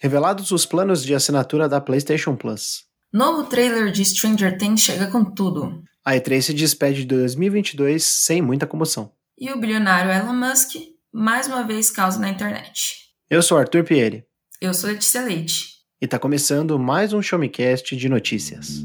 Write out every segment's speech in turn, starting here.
Revelados os planos de assinatura da PlayStation Plus. Novo trailer de Stranger Things chega com tudo. A E3 se despede de 2022 sem muita comoção. E o bilionário Elon Musk mais uma vez causa na internet. Eu sou Arthur Pieri. Eu sou Letícia Leite. E está começando mais um Showmecast de notícias.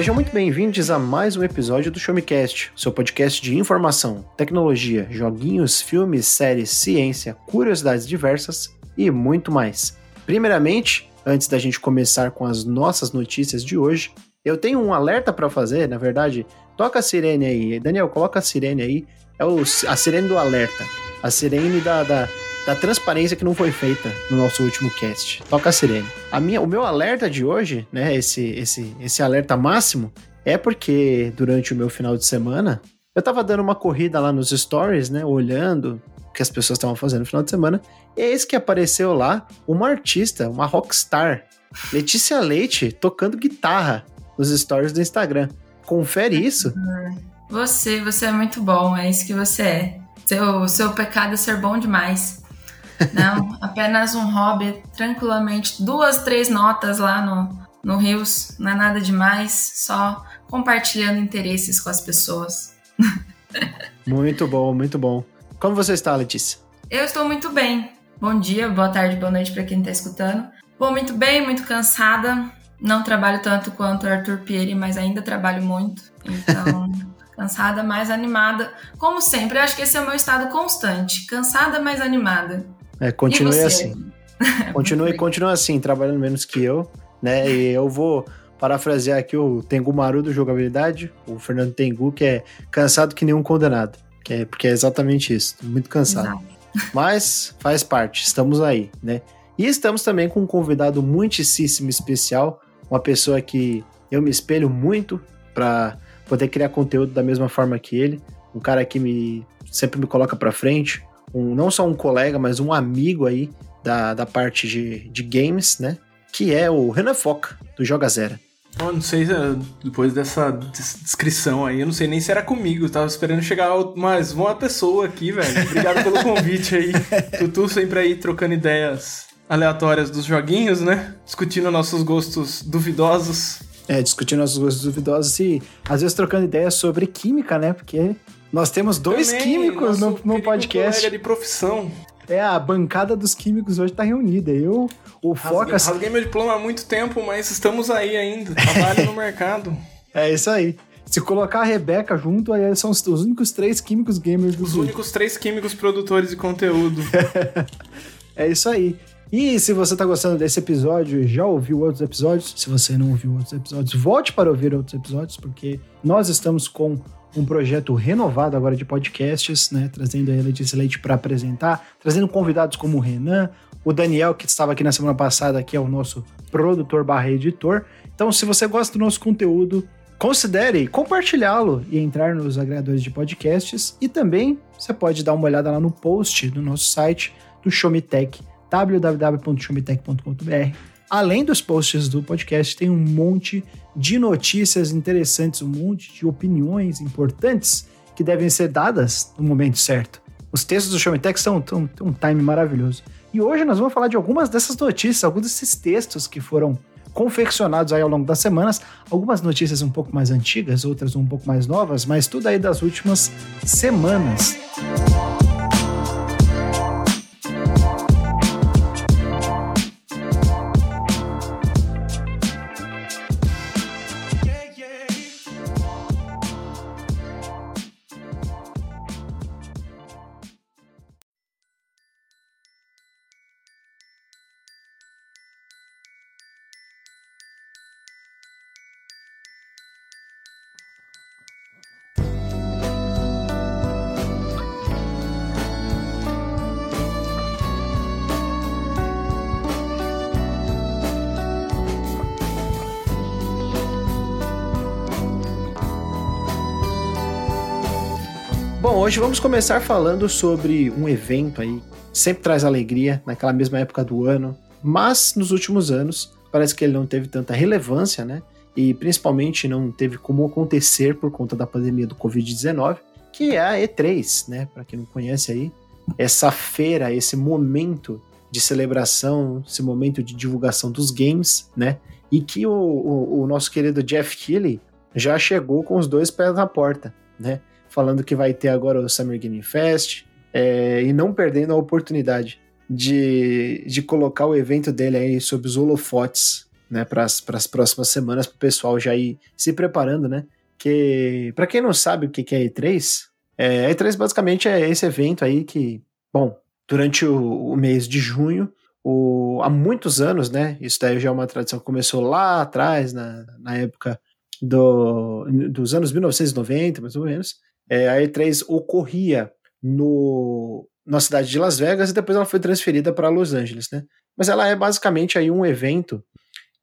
Sejam muito bem-vindos a mais um episódio do Showmecast, seu podcast de informação, tecnologia, joguinhos, filmes, séries, ciência, curiosidades diversas e muito mais. Primeiramente, antes da gente começar com as nossas notícias de hoje, eu tenho um alerta para fazer, na verdade. Toca a sirene aí. Daniel, coloca a sirene aí. É o, a sirene do alerta. A sirene da, da da transparência que não foi feita no nosso último cast. Toca a sirene. A minha, o meu alerta de hoje, né, esse, esse, esse alerta máximo, é porque durante o meu final de semana, eu tava dando uma corrida lá nos stories, né, olhando o que as pessoas estavam fazendo no final de semana, e eis que apareceu lá uma artista, uma rockstar, Letícia Leite, tocando guitarra nos stories do Instagram. Confere isso. Você, você é muito bom, é isso que você é. Seu, seu pecado é ser bom demais. Não, apenas um hobby, tranquilamente. Duas, três notas lá no, no Rios, não é nada demais, só compartilhando interesses com as pessoas. muito bom, muito bom. Como você está, Letícia? Eu estou muito bem. Bom dia, boa tarde, boa noite para quem está escutando. Vou muito bem, muito cansada. Não trabalho tanto quanto o Arthur Pieri, mas ainda trabalho muito. Então, cansada, mais animada. Como sempre, eu acho que esse é o meu estado constante. Cansada, mais animada. É, continue assim. Continue, continue assim, trabalhando menos que eu, né? E eu vou parafrasear aqui o Tengu Maru do jogabilidade, o Fernando Tengu, que é cansado que nenhum condenado. Que é, porque é exatamente isso, muito cansado. Exato. Mas faz parte, estamos aí, né? E estamos também com um convidado muitíssimo especial, uma pessoa que eu me espelho muito para poder criar conteúdo da mesma forma que ele, um cara que me sempre me coloca para frente, um, não só um colega, mas um amigo aí da, da parte de, de games, né? Que é o Renan Foca, do Joga Zero. Oh, não sei, depois dessa descrição aí, eu não sei nem se era comigo. Eu tava esperando chegar mais uma pessoa aqui, velho. Obrigado pelo convite aí. Tutu sempre aí trocando ideias aleatórias dos joguinhos, né? Discutindo nossos gostos duvidosos. É, discutindo nossos gostos duvidosos e às vezes trocando ideias sobre química, né? Porque nós temos dois Também, químicos no, no podcast. de profissão. É, a bancada dos químicos hoje tá reunida. Eu, o Foca. Rasguei meu diploma há muito tempo, mas estamos aí ainda. Trabalho no mercado. É isso aí. Se colocar a Rebeca junto, aí são os, os únicos três químicos gamers do Os únicos três químicos produtores de conteúdo. é isso aí. E se você tá gostando desse episódio, já ouviu outros episódios? Se você não ouviu outros episódios, volte para ouvir outros episódios, porque nós estamos com um projeto renovado agora de podcasts, né? Trazendo a Letícia Leite para apresentar, trazendo convidados como o Renan, o Daniel, que estava aqui na semana passada, que é o nosso produtor barra editor. Então, se você gosta do nosso conteúdo, considere compartilhá-lo e entrar nos agregadores de podcasts. E também você pode dar uma olhada lá no post do nosso site do Showmetech, www.showmetech.com.br além dos posts do podcast, tem um monte de notícias interessantes, um monte de opiniões importantes que devem ser dadas no momento certo. Os textos do Show Me Tech são, um time maravilhoso. E hoje nós vamos falar de algumas dessas notícias, alguns desses textos que foram confeccionados aí ao longo das semanas, algumas notícias um pouco mais antigas, outras um pouco mais novas, mas tudo aí das últimas semanas. Música hoje vamos começar falando sobre um evento aí, sempre traz alegria naquela mesma época do ano, mas nos últimos anos parece que ele não teve tanta relevância, né? e principalmente não teve como acontecer por conta da pandemia do Covid-19, que é a E3, né? Para quem não conhece aí, essa feira, esse momento de celebração, esse momento de divulgação dos games, né? E que o, o, o nosso querido Jeff Keighley já chegou com os dois pés na porta, né? Falando que vai ter agora o Summer Game Fest é, e não perdendo a oportunidade de, de colocar o evento dele aí sob os holofotes, né? Para as próximas semanas, para o pessoal já ir se preparando, né? Que, para quem não sabe o que é E3, é, a E3 basicamente é esse evento aí que, bom, durante o, o mês de junho, o, há muitos anos, né? Isso daí já é uma tradição que começou lá atrás, na, na época do, dos anos 1990, mais ou menos. É, a E3 ocorria no, na cidade de Las Vegas e depois ela foi transferida para Los Angeles, né? Mas ela é basicamente aí um evento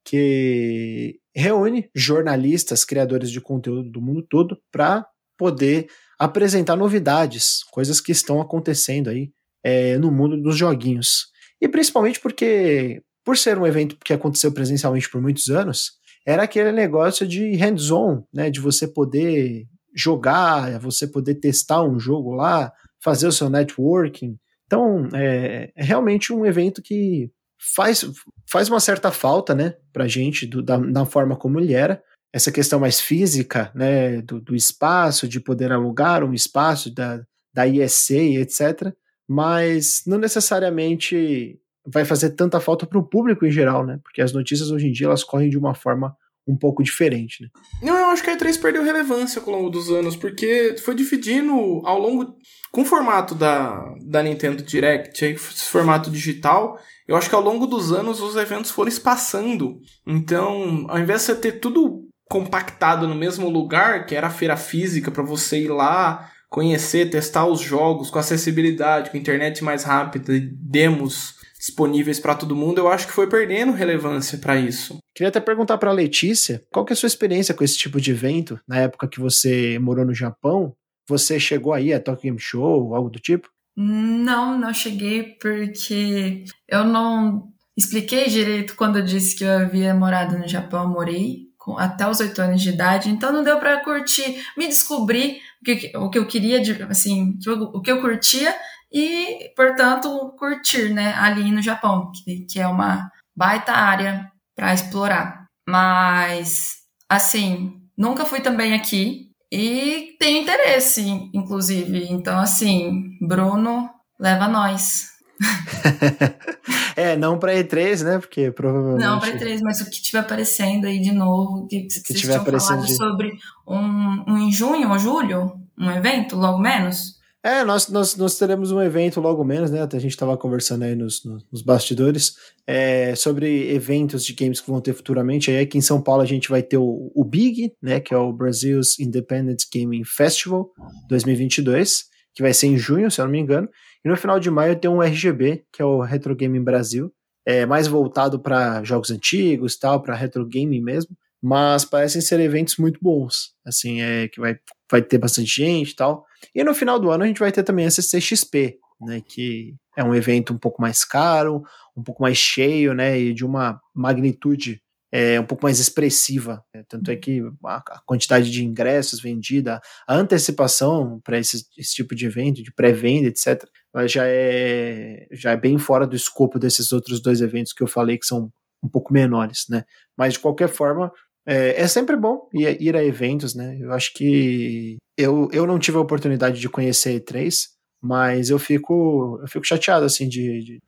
que reúne jornalistas, criadores de conteúdo do mundo todo para poder apresentar novidades, coisas que estão acontecendo aí é, no mundo dos joguinhos. E principalmente porque, por ser um evento que aconteceu presencialmente por muitos anos, era aquele negócio de hands-on, né, de você poder jogar, você poder testar um jogo lá, fazer o seu networking. Então, é, é realmente um evento que faz, faz uma certa falta, né, pra gente, do, da, da forma como ele era, essa questão mais física, né, do, do espaço, de poder alugar um espaço da, da ISA, etc. Mas não necessariamente vai fazer tanta falta para o público em geral, né? Porque as notícias hoje em dia elas correm de uma forma um pouco diferente, né? Não, eu acho que a E3 perdeu relevância ao longo dos anos, porque foi dividindo ao longo. Com o formato da, da Nintendo Direct, esse formato digital, eu acho que ao longo dos anos os eventos foram espaçando. Então, ao invés de você ter tudo compactado no mesmo lugar, que era a feira física, para você ir lá, conhecer, testar os jogos com acessibilidade, com internet mais rápida, demos disponíveis para todo mundo, eu acho que foi perdendo relevância para isso. Queria até perguntar para Letícia, qual que é a sua experiência com esse tipo de evento na época que você morou no Japão? Você chegou aí a Tokyo Game Show, algo do tipo? Não, não cheguei porque eu não expliquei direito quando eu disse que eu havia morado no Japão, morei até os oito anos de idade, então não deu para curtir, me descobrir o que, o que eu queria, assim, o que eu curtia e, portanto, curtir, né, ali no Japão, que, que é uma baita área para explorar. Mas, assim, nunca fui também aqui e tenho interesse, inclusive. Então, assim, Bruno, leva nós. é, não para E3, né? Porque provavelmente. Não para E3, mas o que tiver aparecendo aí de novo, que, que vocês tiver aparecendo de... sobre um, um em junho ou julho, um evento, logo menos. É, nós, nós, nós teremos um evento logo menos, né? A gente estava conversando aí nos, nos bastidores é, sobre eventos de games que vão ter futuramente. Aí aqui em São Paulo a gente vai ter o, o Big, né? Que é o Brazil's Independent Gaming Festival 2022, que vai ser em junho, se eu não me engano. E no final de maio tem um RGB, que é o Retro Gaming Brasil, é, mais voltado para jogos antigos, tal, para retro gaming mesmo. Mas parecem ser eventos muito bons, assim, é que vai, vai ter bastante gente e tal. E no final do ano a gente vai ter também a CCXP, né, que é um evento um pouco mais caro, um pouco mais cheio, né, e de uma magnitude é, um pouco mais expressiva. Né? Tanto é que a, quantidade de ingressos vendida, a antecipação para esse, esse, tipo de evento, de pré-venda, etc., já é, já é bem fora do escopo desses outros dois eventos que eu falei que são um pouco menores, né? Mas de qualquer forma, é, é, sempre bom ir, a eventos, né? Eu acho que eu, eu não tive a oportunidade de conhecer E3, mas eu fico, eu fico chateado, assim, de, de,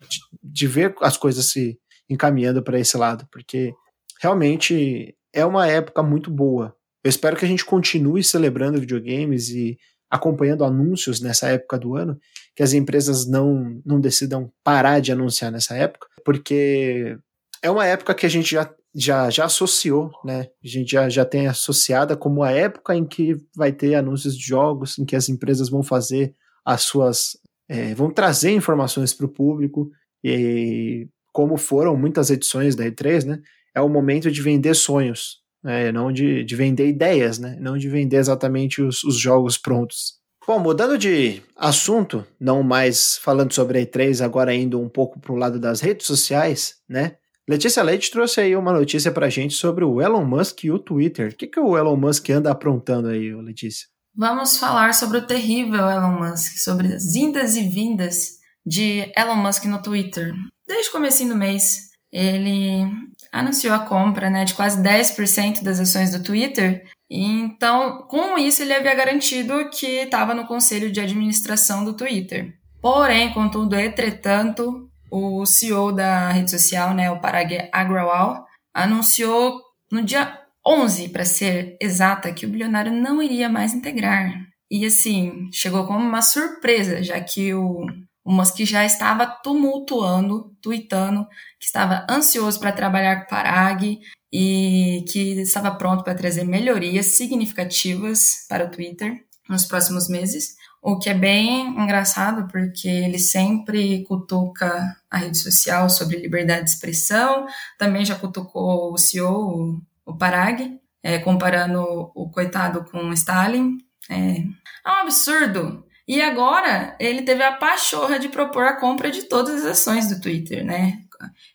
de ver as coisas se encaminhando para esse lado, porque realmente é uma época muito boa. Eu espero que a gente continue celebrando videogames e acompanhando anúncios nessa época do ano, que as empresas não, não decidam parar de anunciar nessa época, porque é uma época que a gente já, já, já associou, né? A gente já, já tem associada como a época em que vai ter anúncios de jogos, em que as empresas vão fazer as suas. É, vão trazer informações para o público, e como foram muitas edições da E3, né? é o momento de vender sonhos, né? não de, de vender ideias, né? não de vender exatamente os, os jogos prontos. Bom, mudando de assunto, não mais falando sobre a E3, agora indo um pouco para o lado das redes sociais, né? Letícia Leite trouxe aí uma notícia pra gente sobre o Elon Musk e o Twitter. O que, que o Elon Musk anda aprontando aí, Letícia? Vamos falar sobre o terrível Elon Musk, sobre as indas e vindas de Elon Musk no Twitter. Desde o começo do mês, ele anunciou a compra né, de quase 10% das ações do Twitter. Então, com isso, ele havia garantido que estava no conselho de administração do Twitter. Porém, contudo, entretanto, o CEO da rede social, né, o Parag Agrawal, anunciou no dia 11, para ser exata, que o bilionário não iria mais integrar. E assim, chegou como uma surpresa, já que o, o Musk já estava tumultuando, tweetando, que estava ansioso para trabalhar com o Parag e que estava pronto para trazer melhorias significativas para o Twitter nos próximos meses. O que é bem engraçado, porque ele sempre cutuca a rede social sobre liberdade de expressão, também já cutucou o CEO, o Parag, é, comparando o coitado com o Stalin. É, é um absurdo. E agora ele teve a pachorra de propor a compra de todas as ações do Twitter, né?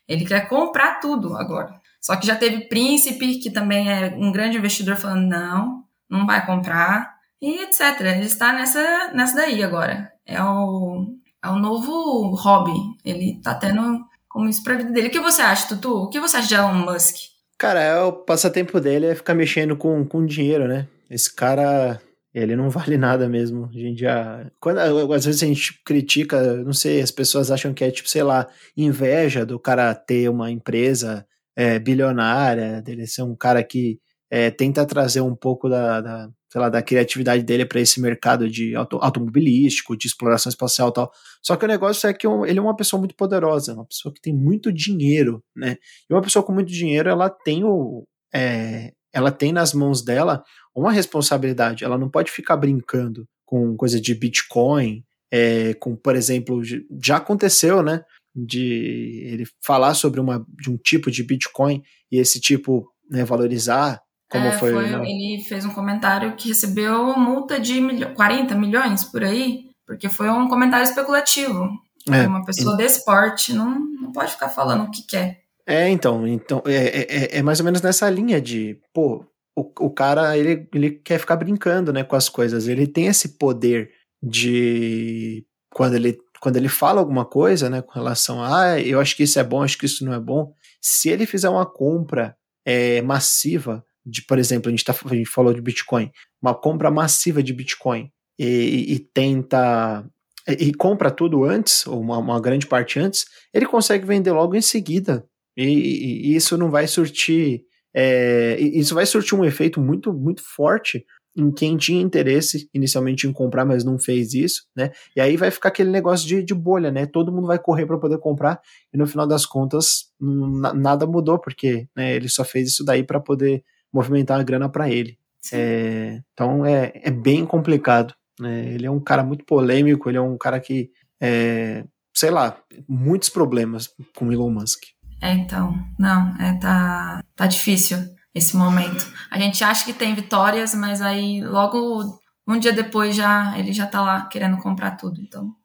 Ele quer comprar tudo agora. Só que já teve Príncipe, que também é um grande investidor, falando: não, não vai comprar e etc. Ele está nessa, nessa daí agora. É o, é o novo hobby. Ele está tendo como isso pra vida dele. O que você acha, Tutu? O que você acha de Elon Musk? Cara, é o passatempo dele é ficar mexendo com, com dinheiro, né? Esse cara, ele não vale nada mesmo. A gente já. Quando, às vezes a gente critica, não sei, as pessoas acham que é tipo, sei lá, inveja do cara ter uma empresa é, bilionária, dele ser um cara que é, tenta trazer um pouco da, da sei lá, da criatividade dele para esse mercado de auto, automobilístico, de exploração espacial e tal. Só que o negócio é que ele é uma pessoa muito poderosa, uma pessoa que tem muito dinheiro, né? E uma pessoa com muito dinheiro, ela tem o. É, ela tem nas mãos dela uma responsabilidade. Ela não pode ficar brincando com coisa de Bitcoin, é, com, por exemplo, já aconteceu, né? De ele falar sobre uma, de um tipo de Bitcoin e esse tipo né, valorizar como é, foi? foi né? Ele fez um comentário que recebeu multa de milho, 40 milhões por aí, porque foi um comentário especulativo. É, uma pessoa desse porte não, não pode ficar falando o que quer. É, então, então é, é, é, é mais ou menos nessa linha de, pô, o, o cara, ele, ele quer ficar brincando, né, com as coisas. Ele tem esse poder de, quando ele, quando ele fala alguma coisa, né, com relação a, ah, eu acho que isso é bom, acho que isso não é bom, se ele fizer uma compra é, massiva de, por exemplo, a gente, tá, a gente falou de Bitcoin, uma compra massiva de Bitcoin e, e tenta e, e, compra tudo antes, ou uma, uma, grande parte antes, ele consegue vender logo em seguida. E, e isso não vai surtir. É, isso vai surtir um efeito muito, muito forte em quem tinha interesse inicialmente em comprar, mas não fez isso, né? E aí vai ficar aquele negócio de, de bolha, né? Todo mundo vai correr para poder comprar e no final das contas nada mudou porque né, ele só fez isso daí para poder movimentar a grana para ele. É, então é, é bem complicado. Né? Ele é um cara muito polêmico, ele é um cara que, é, sei lá, muitos problemas com Elon Musk. É, então, não, é, tá, tá difícil esse momento. A gente acha que tem vitórias, mas aí logo um dia depois já ele já tá lá querendo comprar tudo. Então,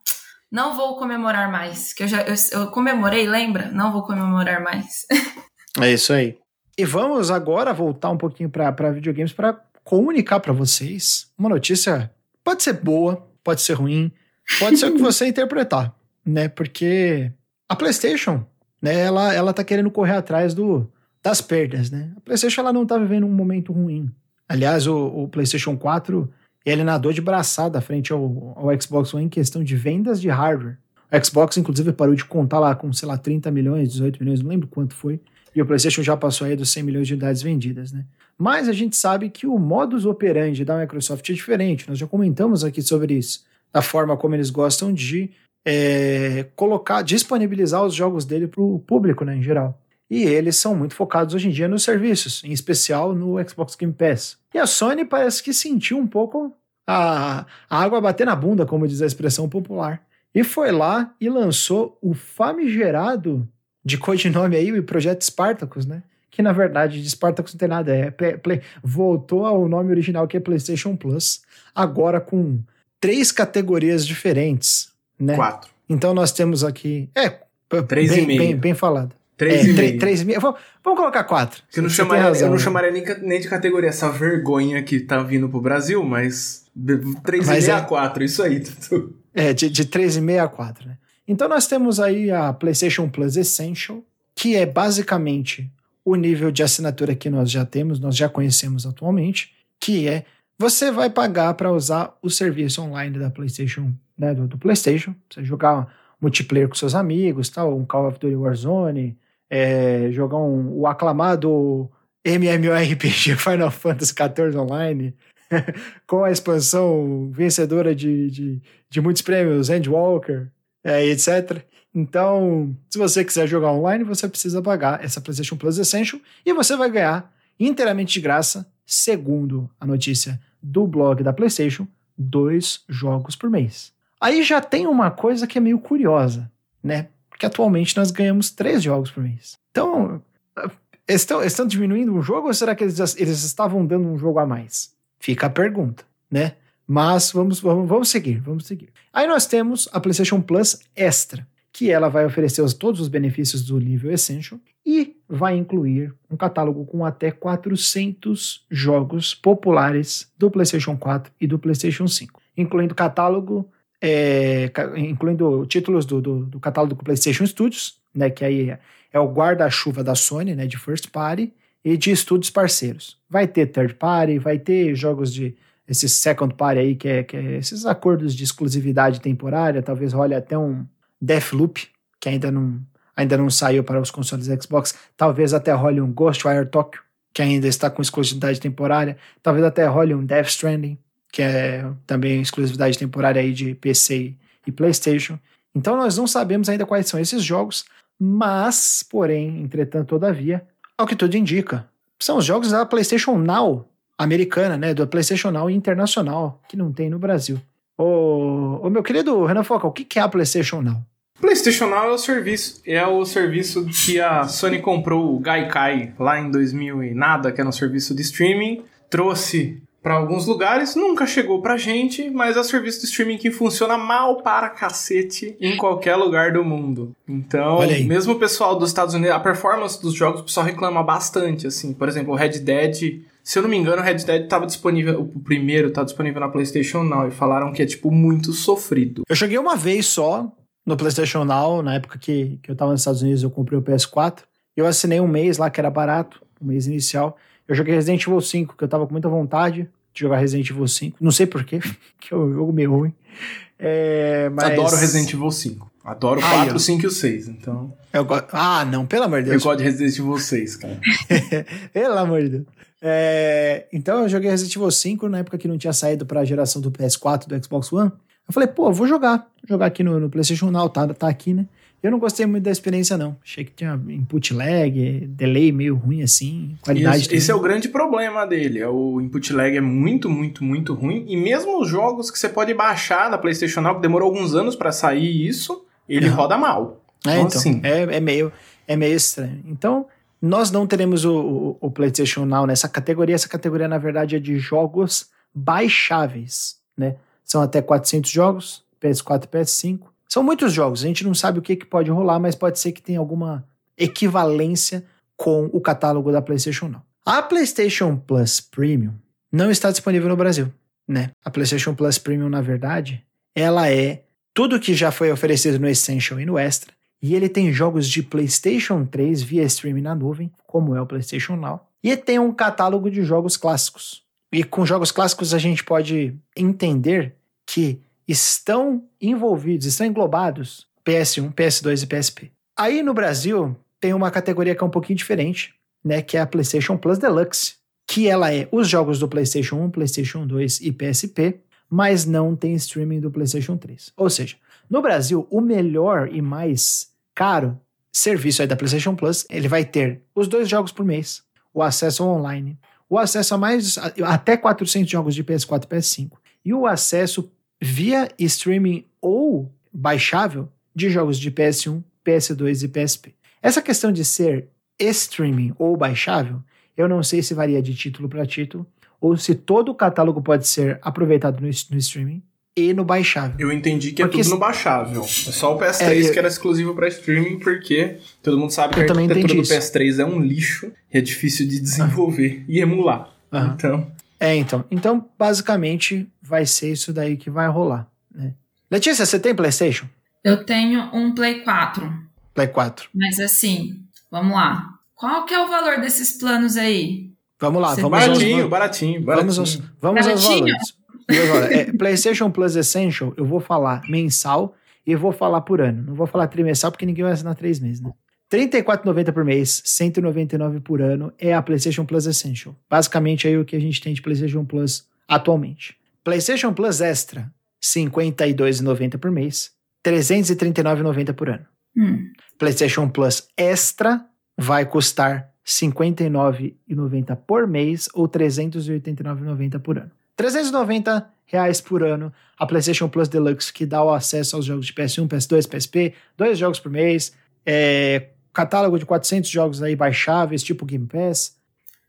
não vou comemorar mais. Que eu já eu, eu comemorei, lembra? Não vou comemorar mais. é isso aí. E vamos agora voltar um pouquinho para videogames para comunicar para vocês uma notícia. Pode ser boa, pode ser ruim, pode ser o que você interpretar, né? Porque a PlayStation, né, ela, ela tá querendo correr atrás do, das perdas, né? A PlayStation ela não tá vivendo um momento ruim. Aliás, o, o PlayStation 4 ele nadou de braçada frente ao, ao Xbox One em questão de vendas de hardware. O Xbox, inclusive, parou de contar lá com, sei lá, 30 milhões, 18 milhões, não lembro quanto foi. E o PlayStation já passou aí dos 100 milhões de unidades vendidas, né? Mas a gente sabe que o modus operandi da Microsoft é diferente. Nós já comentamos aqui sobre isso. Da forma como eles gostam de é, colocar, disponibilizar os jogos dele para o público, né, em geral. E eles são muito focados hoje em dia nos serviços, em especial no Xbox Game Pass. E a Sony parece que sentiu um pouco a, a água bater na bunda, como diz a expressão popular. E foi lá e lançou o famigerado de codinome aí, o Projeto Spartacus, né? Que na verdade de Spartacus não tem nada, é play, voltou ao nome original que é PlayStation Plus, agora com três categorias diferentes, né? Quatro. Então nós temos aqui. É, três bem, e meio. Bem, bem falado. 3,5. É, vamos, vamos colocar 4. Eu não, chamaria, razão, eu não chamaria nem, nem de categoria essa vergonha que tá vindo pro Brasil, mas 3,5 é, a 4, isso aí, Tutu. É, de, de 3,5 a 4, né? Então nós temos aí a PlayStation Plus Essential, que é basicamente o nível de assinatura que nós já temos, nós já conhecemos atualmente, que é você vai pagar para usar o serviço online da PlayStation, né, do, do, PlayStation, você jogar multiplayer com seus amigos, tal, um Call of Duty Warzone, é, jogar um, o aclamado MMORPG Final Fantasy XIV Online, com a expansão vencedora de, de, de muitos prêmios, Endwalker, é, etc. Então, se você quiser jogar online, você precisa pagar essa PlayStation Plus Essential e você vai ganhar inteiramente de graça, segundo a notícia do blog da PlayStation, dois jogos por mês. Aí já tem uma coisa que é meio curiosa, né? Porque atualmente nós ganhamos três jogos por mês. Então, estão, estão diminuindo um jogo ou será que eles, eles estavam dando um jogo a mais? Fica a pergunta, né? Mas vamos, vamos, vamos seguir, vamos seguir. Aí nós temos a PlayStation Plus Extra, que ela vai oferecer todos os benefícios do nível Essential e vai incluir um catálogo com até 400 jogos populares do PlayStation 4 e do PlayStation 5, incluindo catálogo, é, incluindo títulos do, do, do, catálogo do PlayStation Studios, né, que aí é, é o guarda-chuva da Sony, né, de first party, e de estúdios parceiros. Vai ter third party, vai ter jogos de esse second party aí, que é, que é esses acordos de exclusividade temporária, talvez role até um Deathloop, que ainda não, ainda não saiu para os consoles Xbox, talvez até role um Ghostwire Tokyo, que ainda está com exclusividade temporária, talvez até role um Death Stranding, que é também exclusividade temporária aí de PC e PlayStation. Então nós não sabemos ainda quais são esses jogos, mas, porém, entretanto, todavia, ao que tudo indica, são os jogos da PlayStation Now, americana, né, do PlayStation Now internacional, que não tem no Brasil. Ô, ô meu querido Renan Foca, o que é a PlayStation Now? PlayStation Now é o serviço, é o serviço que a Sony comprou o Gaikai lá em 2000 e nada, que era um serviço de streaming, trouxe para alguns lugares, nunca chegou pra gente, mas é um serviço de streaming que funciona mal para cacete em qualquer lugar do mundo. Então, mesmo o pessoal dos Estados Unidos, a performance dos jogos o pessoal reclama bastante, assim. Por exemplo, o Red Dead se eu não me engano, o Red Dead estava disponível, o primeiro estava disponível na PlayStation Now e falaram que é tipo muito sofrido. Eu joguei uma vez só no PlayStation Now, na época que, que eu estava nos Estados Unidos, eu comprei o PS4. Eu assinei um mês lá que era barato, o um mês inicial. Eu joguei Resident Evil 5, que eu tava com muita vontade de jogar Resident Evil 5. Não sei porquê, que é um jogo meio ruim. É, mas... Adoro Resident Evil 5. Adoro o 4, o 5 e o 6, então... Eu go... Ah, não, pelo amor de Deus. Eu gosto de Resident Evil 6, cara. pelo amor de Deus. É, então eu joguei Resident Evil 5 na época que não tinha saído para a geração do PS4 do Xbox One. Eu falei, pô, vou jogar. Vou jogar aqui no, no PlayStation Now, tá, tá aqui, né? Eu não gostei muito da experiência, não. Achei que tinha input lag, delay meio ruim assim, qualidade. Isso, esse é o grande problema dele. É o input lag é muito, muito, muito ruim. E mesmo os jogos que você pode baixar na PlayStation Now, que demorou alguns anos para sair isso, ele uhum. roda mal. É, então, então assim. é, é, meio, é meio estranho. Então, nós não teremos o, o, o, PlayStation Now nessa categoria. Essa categoria, na verdade, é de jogos baixáveis, né? São até 400 jogos, PS4 e PS5. São muitos jogos, a gente não sabe o que, que pode rolar, mas pode ser que tenha alguma equivalência com o catálogo da PlayStation Now. A PlayStation Plus Premium não está disponível no Brasil, né? A PlayStation Plus Premium, na verdade, ela é tudo que já foi oferecido no Essential e no Extra, e ele tem jogos de PlayStation 3 via streaming na nuvem, como é o PlayStation Now. E tem um catálogo de jogos clássicos. E com jogos clássicos a gente pode entender que estão envolvidos, estão englobados PS1, PS2 e PSP. Aí no Brasil tem uma categoria que é um pouquinho diferente, né, que é a PlayStation Plus Deluxe, que ela é os jogos do PlayStation 1, PlayStation 2 e PSP, mas não tem streaming do PlayStation 3. Ou seja, no Brasil, o melhor e mais caro serviço aí da PlayStation Plus, ele vai ter os dois jogos por mês, o acesso online, o acesso a mais até 400 jogos de PS4 e PS5 e o acesso via streaming ou baixável de jogos de PS1, PS2 e PSP. Essa questão de ser streaming ou baixável, eu não sei se varia de título para título ou se todo o catálogo pode ser aproveitado no, no streaming, e no baixável. Eu entendi que Porque é tudo no baixável. É só o PS3 É, eu- que era exclusivo pra streaming, porque todo mundo sabe que Eu a também arquitetura do entendi isso. PS3 é um lixo e é difícil de desenvolver e emular. Aham. Então, É, então. Então, basicamente, vai ser isso daí que vai rolar. Né? Letícia, você tem PlayStation? Eu tenho um Play 4. Play 4. Mas assim, vamos lá. Qual que é o valor desses planos aí? Vamos lá, Você- vamos aos, baratinho, baratinho, vamos baratinho. aos, vamos aos Baratinho? valores. Agora. É, PlayStation Plus Essential, eu vou falar mensal e eu vou falar por ano. Não vou falar trimestral porque ninguém vai assinar três meses, né? R$ 34,90 por mês, 199 por ano é a PlayStation Plus Essential. Basicamente é o que a gente tem de PlayStation Plus atualmente. PlayStation Plus Extra, R$ 52,90 por mês, R$ 339,90 por ano. Hum, PlayStation Plus Extra vai custar R$ 59,90 por mês ou R$ 389,90 por ano. 390 reais por ano a PlayStation Plus Deluxe, que dá o acesso aos jogos de PS1, PS2, PSP, dois jogos por mês, é, catálogo de 400 jogos aí baixáveis, tipo Game Pass.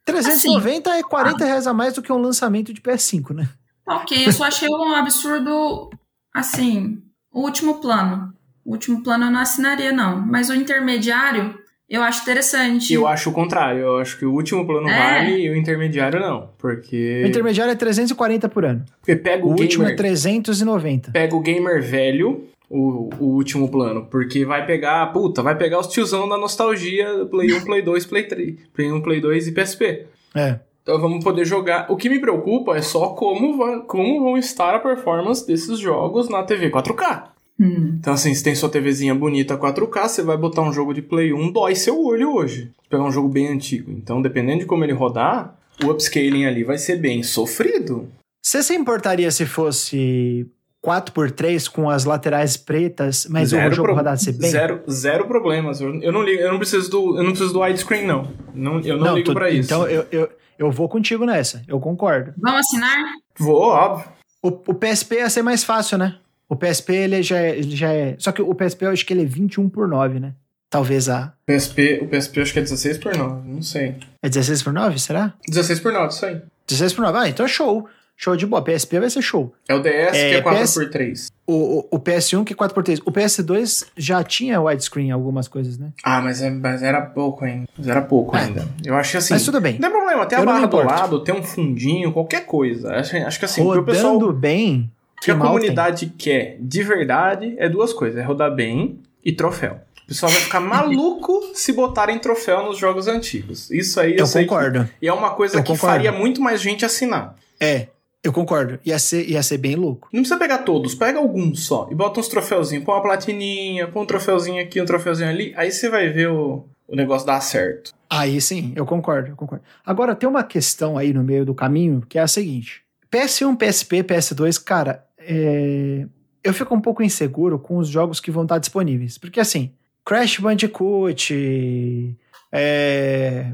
390 é 40 reais a mais do que um lançamento de PS5, né? ok, eu só achei um absurdo, assim, o último plano. O último plano eu não assinaria, não. Mas o intermediário, eu acho interessante. Eu acho o contrário. Eu acho que o último plano É. vale e o intermediário não. Porque. O intermediário é 340 por ano. Porque pega O o, último é gamer. 390. Pega o gamer velho, o, o último plano. Porque vai pegar. Puta, vai pegar os tiozão da nostalgia do Play 1, Play 2, Play 3. Play 1, Play 2 e PSP. É. Então vamos poder jogar. O que me preocupa é só como, va- como vão estar a performance desses jogos na TV 4K. Hum. Então, assim, se tem sua TVzinha bonita 4K, você vai botar um jogo de Play 1, dói seu olho hoje. Pegar um jogo bem antigo. Então, dependendo de como ele rodar, o upscaling ali vai ser bem sofrido. Você se importaria se fosse 4x3 com as laterais pretas, mas o Zero jogo pro- rodasse bem? Zero, zero problemas. Eu, eu não ligo, eu não preciso do, eu não preciso do widescreen, não. não. Eu não, ligo tu- pra isso. Então eu, eu, eu vou contigo nessa, eu concordo. Vamos assinar? Vou, óbvio. O, o PSP ia ser mais fácil, né? O PSP ele já, é, ele já é. Só que o PSP eu acho que ele é 21 por 9, né? Talvez a. PSP, o PSP eu acho que é 16 por 9, não sei. É 16 por 9, será? 16 por 9, isso aí. 16 por 9. Ah, então é show. Show de boa. PSP vai ser show. É o DS É, que é 4 PS por 3 O, o, o PS1 que é 4x3. O PS2 já tinha widescreen algumas coisas, né? Ah, mas, é- mas era pouco ainda. Mas era pouco É. ainda. Eu acho que assim. Mas tudo bem. Não tem problema, tem a barra do lado, tem um fundinho, qualquer coisa. Acho, acho que assim, Rodando pessoal. bem. O que a mal tem. comunidade quer de verdade é duas coisas: é rodar bem e troféu. O pessoal vai ficar maluco se botarem troféu nos jogos antigos. Isso aí eu, Eu sei que- concordo. e é uma coisa Eu que concordo. faria muito mais gente assinar. É, eu concordo. Ia ser, ia ser bem louco. Não precisa pegar todos, pega alguns só. E bota uns troféuzinhos. Põe uma platininha, põe um troféuzinho aqui, um troféuzinho ali. Aí você vai ver o, o negócio dar certo. Aí sim, eu concordo, eu concordo. Agora, tem uma questão aí no meio do caminho que é a seguinte: PS1, PSP, PS2, cara, é, eu fico um pouco inseguro com os jogos que vão estar disponíveis. Porque assim, Crash Bandicoot, é,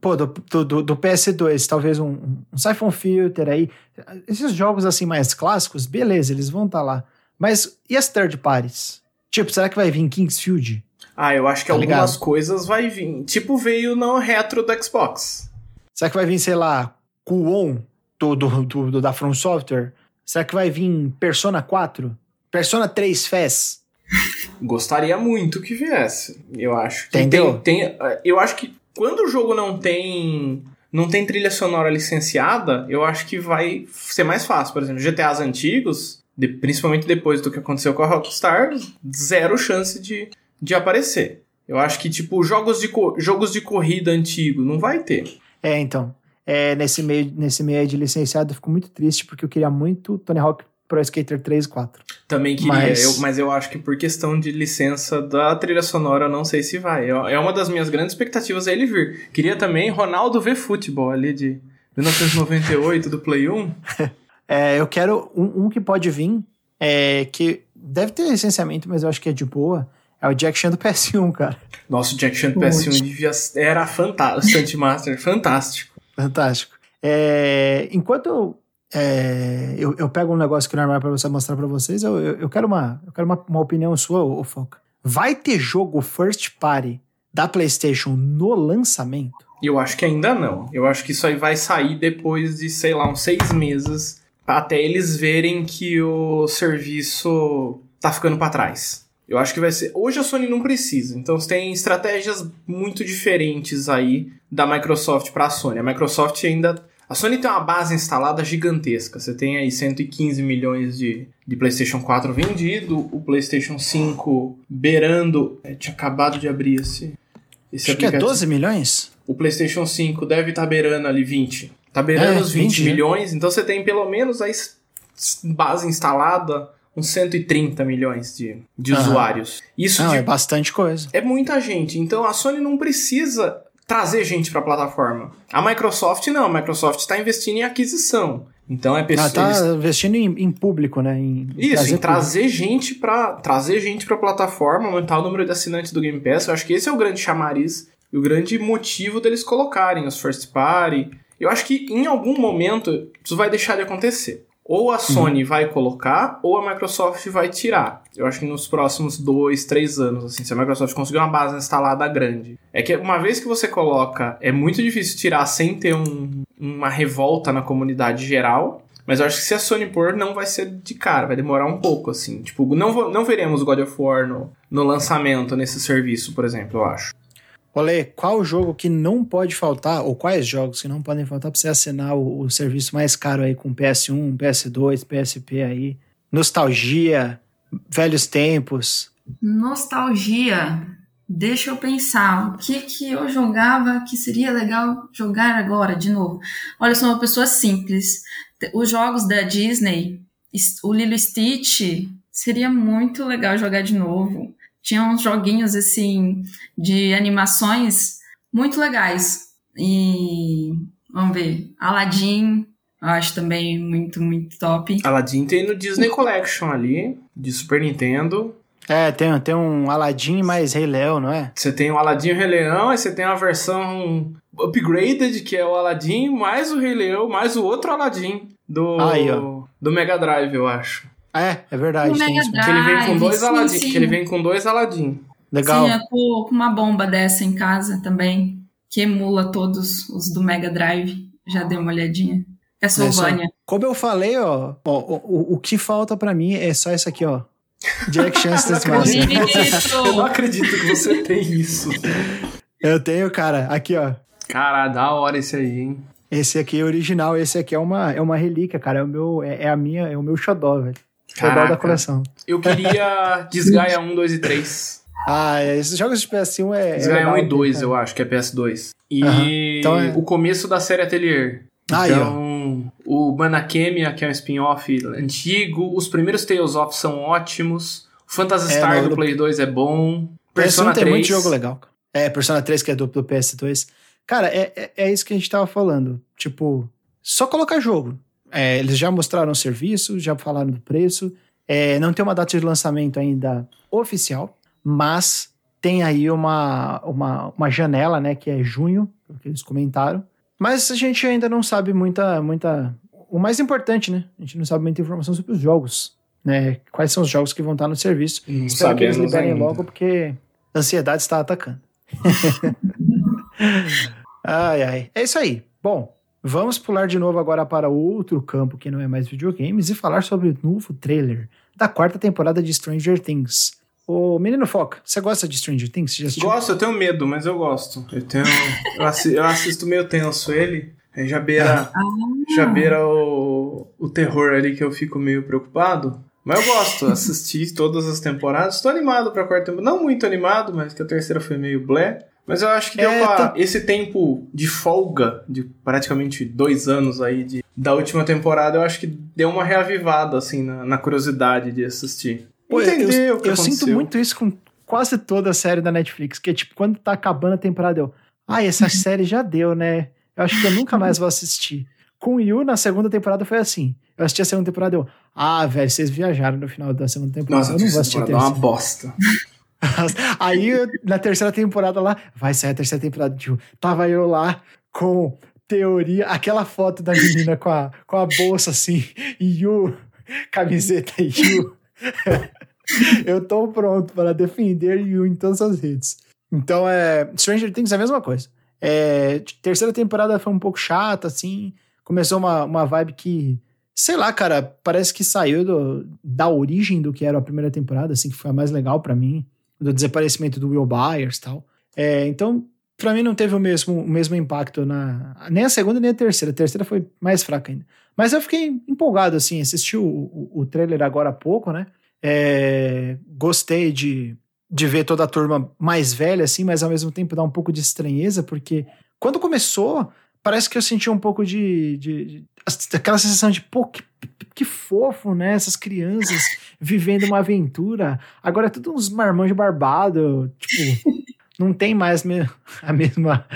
pô, do, do- do- do PS2, talvez um, um Siphon Filter aí. Esses jogos assim mais clássicos, beleza, eles vão estar lá. Mas e as third parties? Tipo, será que vai vir Kingsfield? Ah, eu acho que Tá algumas ligado? coisas vai vir. Tipo, veio no retro do Xbox. Será que vai vir, sei lá, Kuon do, do- do- da From Software? Será que vai vir Persona 4? Persona 3 FES? Gostaria muito que viesse. Eu acho que Entendeu? tem, tem- eu acho que quando o jogo não tem não tem trilha sonora licenciada, eu acho que vai ser mais fácil. Por exemplo, GTAs antigos, de- principalmente depois do que aconteceu com a Rockstar, zero chance de, de aparecer. Eu acho que tipo jogos de jogos de corrida antigo não vai ter. É, então. É, nesse, meio, nesse meio de licenciado, eu fico muito triste porque eu queria muito Tony Hawk Pro Skater 3 e 4. Também queria, Mas- eu- mas eu acho que por questão de licença da trilha sonora, eu não sei se vai. É é uma das minhas grandes expectativas é ele vir. Queria também Ronaldo ver futebol ali de 1998 do Play 1. É, eu quero um, um que pode vir, é, que deve ter licenciamento, mas eu acho que é de boa. É o Jack Chan do PS1, cara. Nossa, o Jack Chan do PS1 devia, era fantástico, Stunt Master, fantástico. Fantástico. É, enquanto é, eu, eu pego um negócio que não é pra você mostrar pra vocês, eu, eu, eu quero, uma, eu quero uma, uma opinião sua, ô Foca. Vai ter jogo first party da PlayStation no lançamento? Eu acho que ainda não. Eu acho que isso aí vai sair depois de, sei lá, uns seis meses até eles verem que o serviço tá ficando para trás. Eu acho que vai ser. Hoje a Sony não precisa, então você tem estratégias muito diferentes aí da Microsoft para a Sony. A Microsoft ainda. A Sony tem uma base instalada gigantesca. Você tem aí 115 milhões de, de PlayStation 4 vendido, o PlayStation 5 beirando. É, tinha acabado de abrir esse. esse acho que é 12 milhões? O PlayStation 5 deve estar tá beirando ali 20. Tá beirando é, os 20, 20 né? milhões, né? então você tem pelo menos a base instalada uns 130 milhões de, de uhum. usuários. Isso não, de, é bastante coisa. É muita gente. Então a Sony não precisa trazer gente para a plataforma. A Microsoft não, a Microsoft está investindo em aquisição. Então é. Ela tá investindo em, em, público, né? Em, Isso, trazer em trazer público. gente para trazer gente para a plataforma, aumentar o número de assinantes do Game Pass. Eu acho que esse é o grande chamariz e o grande motivo deles colocarem os first party. Eu acho que em algum momento isso vai deixar de acontecer. Ou a Sony uhum. vai colocar, ou a Microsoft vai tirar. Eu acho que nos próximos dois, três anos, assim, se a Microsoft conseguir uma base instalada grande. É que uma vez que você coloca, é muito difícil tirar sem ter um, uma revolta na comunidade geral. Mas eu acho que se a Sony pôr, não vai ser de cara, vai demorar um pouco, assim. Tipo, não, não veremos God of War no, no lançamento nesse serviço, por exemplo, eu acho. Olê, qual jogo que não pode faltar, ou quais jogos que não podem faltar para você assinar o, o, serviço mais caro aí com PS1, PS2, PSP aí? Nostalgia, velhos tempos. Nostalgia. Deixa eu pensar, o que que eu jogava que seria legal jogar agora de novo? Olha, eu sou uma pessoa simples. Os jogos da Disney, o Lilo Stitch, seria muito legal jogar de novo tinha uns joguinhos assim de animações muito legais. E vamos ver, Aladdin, eu acho também muito, muito top. Aladdin tem no Disney Collection ali, de Super Nintendo. É, tem, tem um Aladdin mais Rei Leão, não é? Você tem o Aladdin e o Rei Leão, aí você tem a versão upgraded, que é o Aladdin, mais o Rei Leão, mais o outro Aladdin do, Aí, do Mega Drive, eu acho. É, é verdade. O Mega Drive, que ele vem com dois Aladdin. Que ele vem com dois Aladdin. Legal. Sim, é com, com uma bomba dessa em casa também, que emula todos os do Mega Drive. Já dei uma olhadinha. Castlevania. É Como eu falei, ó, ó o, o, o que falta para mim é só isso aqui, ó. Jack Chance das Eu não acredito que você tem isso. Eu tenho, cara. Aqui, ó. Cara, da hora esse aí, hein? Esse aqui é original, esse aqui é uma, é uma relíquia, cara. É o meu, é, é a minha, é o meu xodó, velho. Xodó da coleção. Eu queria Desgaia 1, 2 e 3. Ah, é, esses jogos de PS1 é. Desgaia é 1 e 2, cara. eu acho, que é PS2. E então é... o começo da série Atelier. Então, o Manakemia, que é um spin-off antigo. Os primeiros Tales of são ótimos. O Phantasy é, Star do Play 2 é bom. Persona 3. tem muito jogo legal. É, Persona 3 que é do, do PS2. Cara, é, é, é, isso que a gente tava falando. Tipo, só colocar jogo. É, eles já mostraram o serviço, já falaram do preço. É, não tem uma data de lançamento ainda oficial, mas tem aí uma, uma, uma janela, né, que é junho, que eles comentaram. Mas a gente ainda não sabe muita, muita. O mais importante, né? A gente não sabe muita informação sobre os jogos, né? Quais são os jogos que vão estar no serviço. Não Espero que eles liberem ainda. logo, porque a ansiedade está atacando. ai, ai. É isso aí. Bom, vamos pular de novo agora para outro campo que não é mais videogames e falar sobre o novo trailer da quarta temporada de Stranger Things. Ô, menino Foca, você gosta de Stranger Things? Você Gosto, eu tenho medo, mas eu gosto. Eu tenho. eu, assisto, eu assisto meio tenso ele. Já beira, ah. já beira o, o terror ali que eu fico meio preocupado. Mas eu gosto, assisti todas as temporadas. Estou animado para a quarta temporada. Não muito animado, mas que a terceira foi meio blé. Mas eu acho que deu é, pra. Tá... Esse tempo de folga, de praticamente dois anos aí de, da última temporada, eu acho que deu uma reavivada, assim, na, na curiosidade de assistir. Pô, Entender eu, o que Eu sinto muito isso com quase toda a série da Netflix, que é tipo, quando tá acabando a temporada, eu. Ah, essa série já deu, né? Eu acho que eu nunca mais vou assistir. Com o Yu, na segunda temporada, foi assim. Eu assisti a segunda temporada, eu. Ah, velho, vocês viajaram no final da segunda temporada. Nossa, eu não vou assistir a terceira. É uma bosta. Aí, na terceira temporada lá, vai sair a terceira temporada, tio. Tava eu lá com teoria, aquela foto da menina com a, com a bolsa assim, o camiseta o. eu tô pronto para defender Yu em todas as redes. Então, é. Stranger Things é a mesma coisa. É, terceira temporada foi um pouco chata, assim. Começou uma, uma vibe que sei lá, cara, parece que saiu do, da origem do que era a primeira temporada, assim, que foi a mais legal para mim, do desaparecimento do Will Byers tal. É, então, para mim não teve o mesmo, o mesmo impacto na nem a segunda nem a terceira. A terceira foi mais fraca ainda. Mas eu fiquei empolgado, assim, assisti o, o, o trailer agora há pouco, né? É, gostei de, de ver toda a turma mais velha, assim, mas ao mesmo tempo dá um pouco de estranheza, porque quando começou, parece que eu senti um pouco de, de, de aquela sensação de, pô, que, que fofo, né? Essas crianças vivendo uma aventura. Agora é tudo uns marmanjos barbados, tipo, não tem mais a mesma,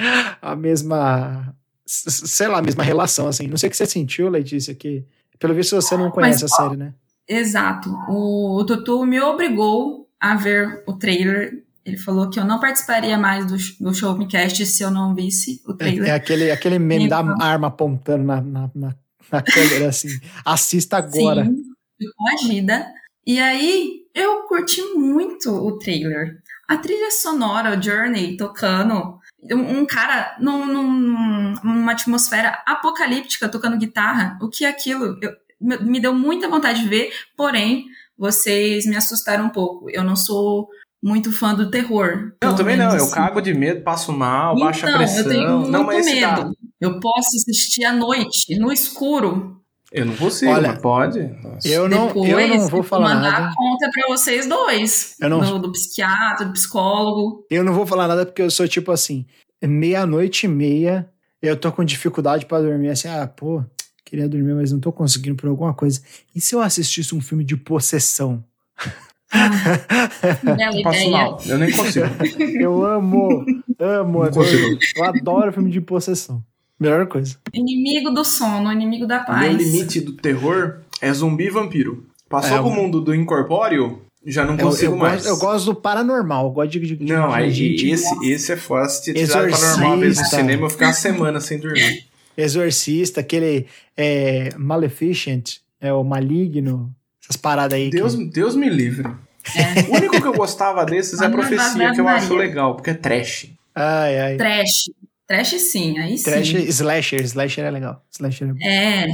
a mesma, sei lá, a mesma relação, assim. Não sei o que você sentiu, Letícia, que pelo visto você não conhece Mas, a série, né? Exato. O, o Tutu me obrigou a ver o trailer ele falou que eu não participaria mais do, do Showmecast se eu não visse o trailer. É, é aquele, aquele meme então, da arma apontando na, na, na, na câmera, assim. Assista agora. Sim, ficou agida. E aí, eu curti muito o trailer. A trilha sonora, o Journey, tocando. Um cara num, num, numa atmosfera apocalíptica tocando guitarra. O que é aquilo? Eu, me deu muita vontade de ver, porém, vocês me assustaram um pouco. Eu não sou muito fã do terror. Não, também não. Eu assim. cago de medo, passo mal, então, baixa pressão. Eu tenho muito não, mas medo. Eu posso assistir à noite, no escuro. Eu não consigo, Olha, mas pode. Nossa. Eu não, Depois, eu não vou falar mandar nada. conta pra vocês dois. Eu não, do, do psiquiatra, do psicólogo. Eu não vou falar nada porque eu sou tipo assim, meia-noite e meia, eu tô com dificuldade para dormir, assim, ah, pô, queria dormir, mas não tô conseguindo por alguma coisa. E se eu assistisse um filme de possessão? Ah, bela Passo ideia. mal, eu nem consigo. eu amo, amo, adoro, eu adoro filme de possessão. Melhor coisa. Inimigo do sono, inimigo da paz. Meu limite do terror é zumbi e vampiro. Passou é, pro mundo do incorpóreo, já não consigo eu, eu mais. Gosto, eu gosto do paranormal, eu gosto de. de não, aí esse, esse é foda. Se tiver paranormal vez no cinema, eu ficar uma semana sem dormir. Exorcista, aquele é, Maleficent, é o maligno, essas paradas aí. Deus, que... Deus me livre. É. O único que eu gostava desses é a profecia, que eu acho legal, porque é trash. Ai, ai. Trash. Trash sim, aí sim. Trash, slasher, slasher é legal. Slasher é bom. É.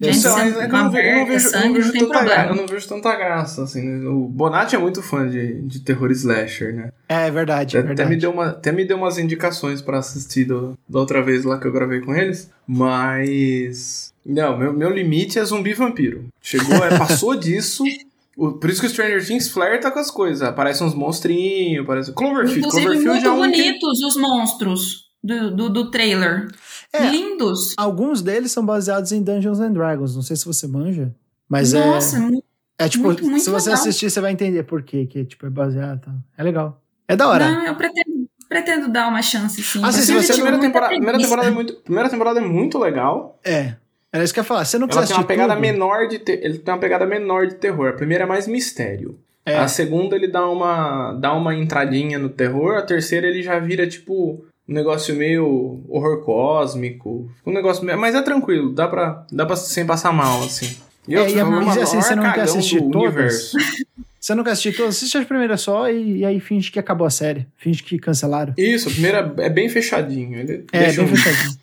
Gente, eu, eu, eu, não, vejo, sangue, não, vejo tanta graça, eu não vejo tanta graça, assim. O Bonatti é muito fã de, de terror slasher, né? É, é verdade, é até, verdade. Me deu uma, até me deu umas indicações para assistir do, da outra vez lá que eu gravei com eles, mas... Não, meu, meu limite é zumbi vampiro. Chegou, é, passou disso... Por isso que o Stranger Things flerta com as coisas. Aparecem uns monstrinhos, aparece Cloverfield. Inclusive, Cloverfield muito é um bonitos que... os monstros do, do, do trailer. É, Lindos. Alguns deles são baseados em Dungeons and Dragons. Não sei se você manja. Mas Nossa, é. Muito, é tipo, muito, muito se você legal. assistir, você vai entender por quê, que tipo, é baseado. Tá? É legal. É da hora. Não, eu pretendo, pretendo dar uma chance, sim. Ah, sim, se você primeira temporada, primeira temporada é muito, primeira temporada é muito legal. É. Era isso que eu ia falar. Você não precisa Ela tem uma pegada tudo. menor de te... ele tem uma pegada menor de terror. A primeira é mais mistério. É. A segunda ele dá uma dá uma entradinha no terror, a terceira ele já vira tipo um negócio meio horror cósmico, um negócio meio... mas é tranquilo, dá para dá para sem passar mal assim. E eu, é, e a uma assim, você não quer assistir todas? Você não quer assistir todas? Assiste a primeira só e, e, aí finge que acabou a série. Finge que cancelaram. Isso, a primeira é bem fechadinho. Ele é, bem um, fechadinho.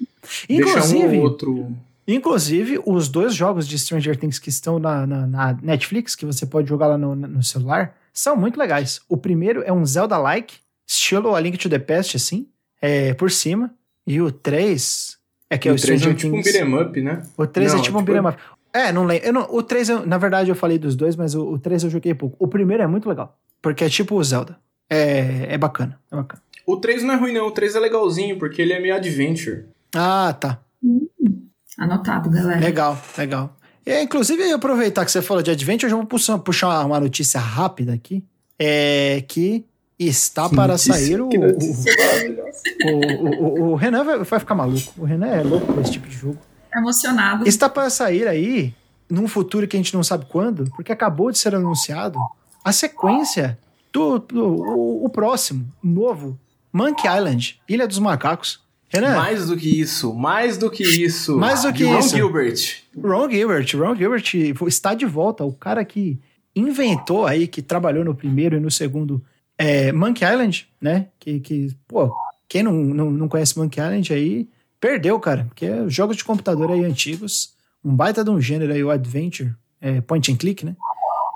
Inclusive, deixa um outro Inclusive, os dois jogos de Stranger Things que estão na, na, na Netflix, que você pode jogar lá no, no, celular, são muito legais. O primeiro é um Zelda-like, estilo A Link to the Past, assim, é, por cima. E o 3 é que é o, o Stranger é tipo Things. um beat'em up, né? O 3 não, é tipo, tipo um beat'em up. É, não lembro. Não, o 3, eu, na verdade, eu falei dos dois, mas o, o 3 eu joguei pouco. O primeiro é muito legal, porque é tipo o Zelda. É, é bacana, é bacana. O 3 não é ruim, não. O 3 é legalzinho, porque ele é meio adventure. Ah, tá. Hum. Anotado, galera. Legal, legal. E, inclusive, aproveitar que você falou de Adventure, eu já vou puxar, puxar uma notícia rápida aqui. É que está que para notícia, sair o, o, o, o, Renan vai, vai, ficar maluco. O Renan é louco com esse tipo de jogo. Emocionado. Está para sair aí, num futuro que a gente não sabe quando, porque acabou de ser anunciado a sequência do, do o, o próximo, novo, Monkey Island, Ilha dos Macacos. Renan. Mais do que isso, mais do que isso. Mais do que Ron isso. Gilbert. Ron Gilbert, Ron Gilbert está de volta, o cara que inventou aí, que trabalhou no primeiro e no segundo é, Monkey Island, né? Que, que pô, quem não, não, não conhece Monkey Island aí, perdeu, cara. Porque jogos de computador aí antigos, um baita de um gênero aí, o Adventure, é, point and click, né?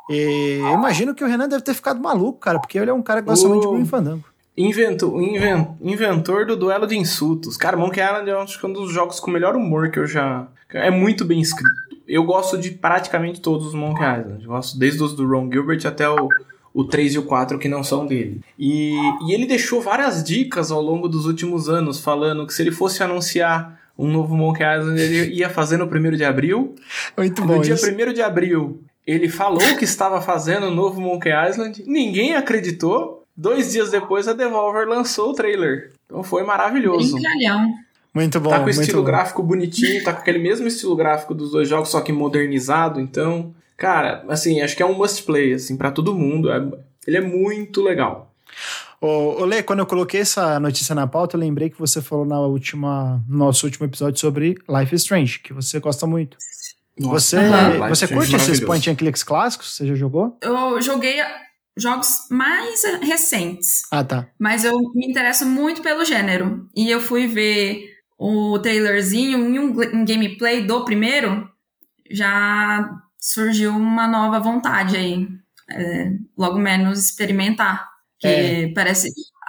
E eu imagino que o Renan deve ter ficado maluco, cara, porque ele é um cara que gosta O- muito de Fandango. Invento, inven- inventor do duelo de insultos. Cara, Monkey Island é um dos jogos com melhor humor que eu já. É muito bem escrito. Eu gosto de praticamente todos os Monkey Island. Eu gosto desde os do Ron Gilbert até o, o 3 e o 4 que não são dele. E, e ele deixou várias dicas ao longo dos últimos anos, falando que se ele fosse anunciar um novo Monkey Island, ele ia fazer no 1 de abril. Muito No bom dia isso. 1 de abril, ele falou que estava fazendo o novo Monkey Island, ninguém acreditou. Dois dias depois, a Devolver lançou o trailer. Então foi maravilhoso. Brincalhão. Muito bom, Tá com o estilo bom. gráfico bonitinho, tá com aquele mesmo estilo gráfico dos dois jogos, só que modernizado. Então, cara, assim, acho que é um must play, assim, para todo mundo. É- ele é muito legal. Ô, Lê, quando eu coloquei essa notícia na pauta, eu lembrei que você falou na última, no nosso último episódio sobre Life is Strange, que você gosta muito. Você, Aham. você Life is curte esses point and clicks clássicos? Você já jogou? Eu joguei jogos mais recentes, Ah, tá. mas eu me interesso muito pelo gênero. E eu fui ver o trailerzinho e um, um gameplay do primeiro, já surgiu uma nova vontade aí. É, logo menos experimentar. Que É. parece.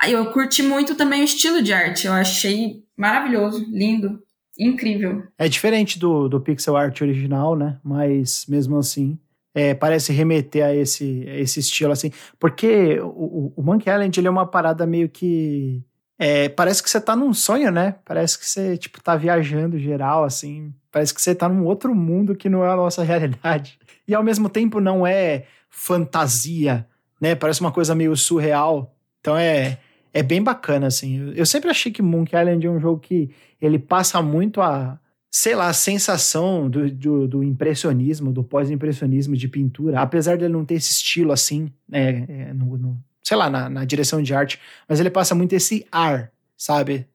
Eu curti muito também o estilo de arte. Eu achei maravilhoso, lindo, incrível. É diferente do, do pixel art original, né? Mas mesmo assim, é, parece remeter a esse, a esse estilo, assim. Porque o, o- o Monkey Island, ele é uma parada meio que... é, parece que você tá num sonho, né? Parece que você, tipo, tá viajando geral, assim. Parece que você tá num outro mundo que não é a nossa realidade. E ao mesmo tempo não é fantasia, né? Parece uma coisa meio surreal. Então é, é bem bacana, assim. Eu, sempre achei que Monkey Island é um jogo que ele passa muito a, sei lá, a sensação do, do, do impressionismo, do pós-impressionismo de pintura, apesar dele não ter esse estilo assim, né, é, no, no- sei lá, na, na direção de arte, mas ele passa muito esse ar, sabe?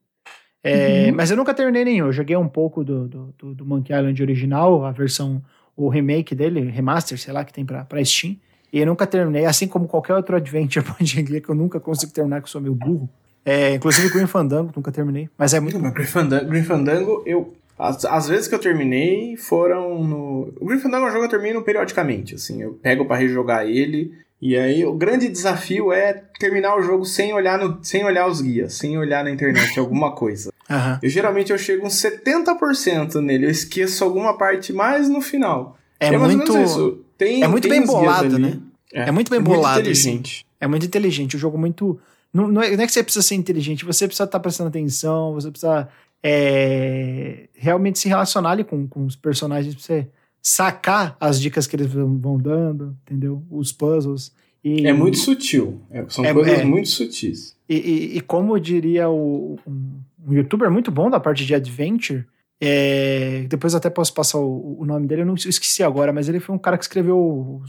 É, Uhum. Mas eu nunca terminei nenhum, eu joguei um pouco do, do, do, Monkey Island original, a versão, o remake dele, remaster, sei lá, que tem pra, pra Steam, e eu nunca terminei, assim como qualquer outro adventure point and que eu nunca consigo terminar, que eu sou meio burro. É, inclusive Green Fandango, nunca terminei, mas é muito Mas Grim Fandango, Grim Fandango, eu. As, as vezes que eu terminei foram no. O Grim Fandango é um jogo que eu termino periodicamente, assim. Eu pego pra rejogar ele. E aí o grande desafio é terminar o jogo sem olhar, no, sem olhar os guias, sem olhar na internet alguma coisa. Aham. Eu geralmente eu chego uns 70% nele, eu esqueço alguma parte mais no final. É, ou muito. Tem, é muito bem bolado, né? É muito bem é bolado, Muito inteligente. É muito inteligente. O jogo muito. Não, não, é, não é que você precisa ser inteligente, você precisa estar prestando atenção, você precisa é, realmente se relacionar ali com, com os personagens pra você sacar as dicas que eles vão, dando, entendeu? Os puzzles. E, É muito sutil. É- são É- coisas é. muito sutis. E, e, e como diria o, um, um youtuber muito bom da parte de adventure, é, depois até posso passar o, o nome dele, eu não eu esqueci agora, mas ele foi um cara que escreveu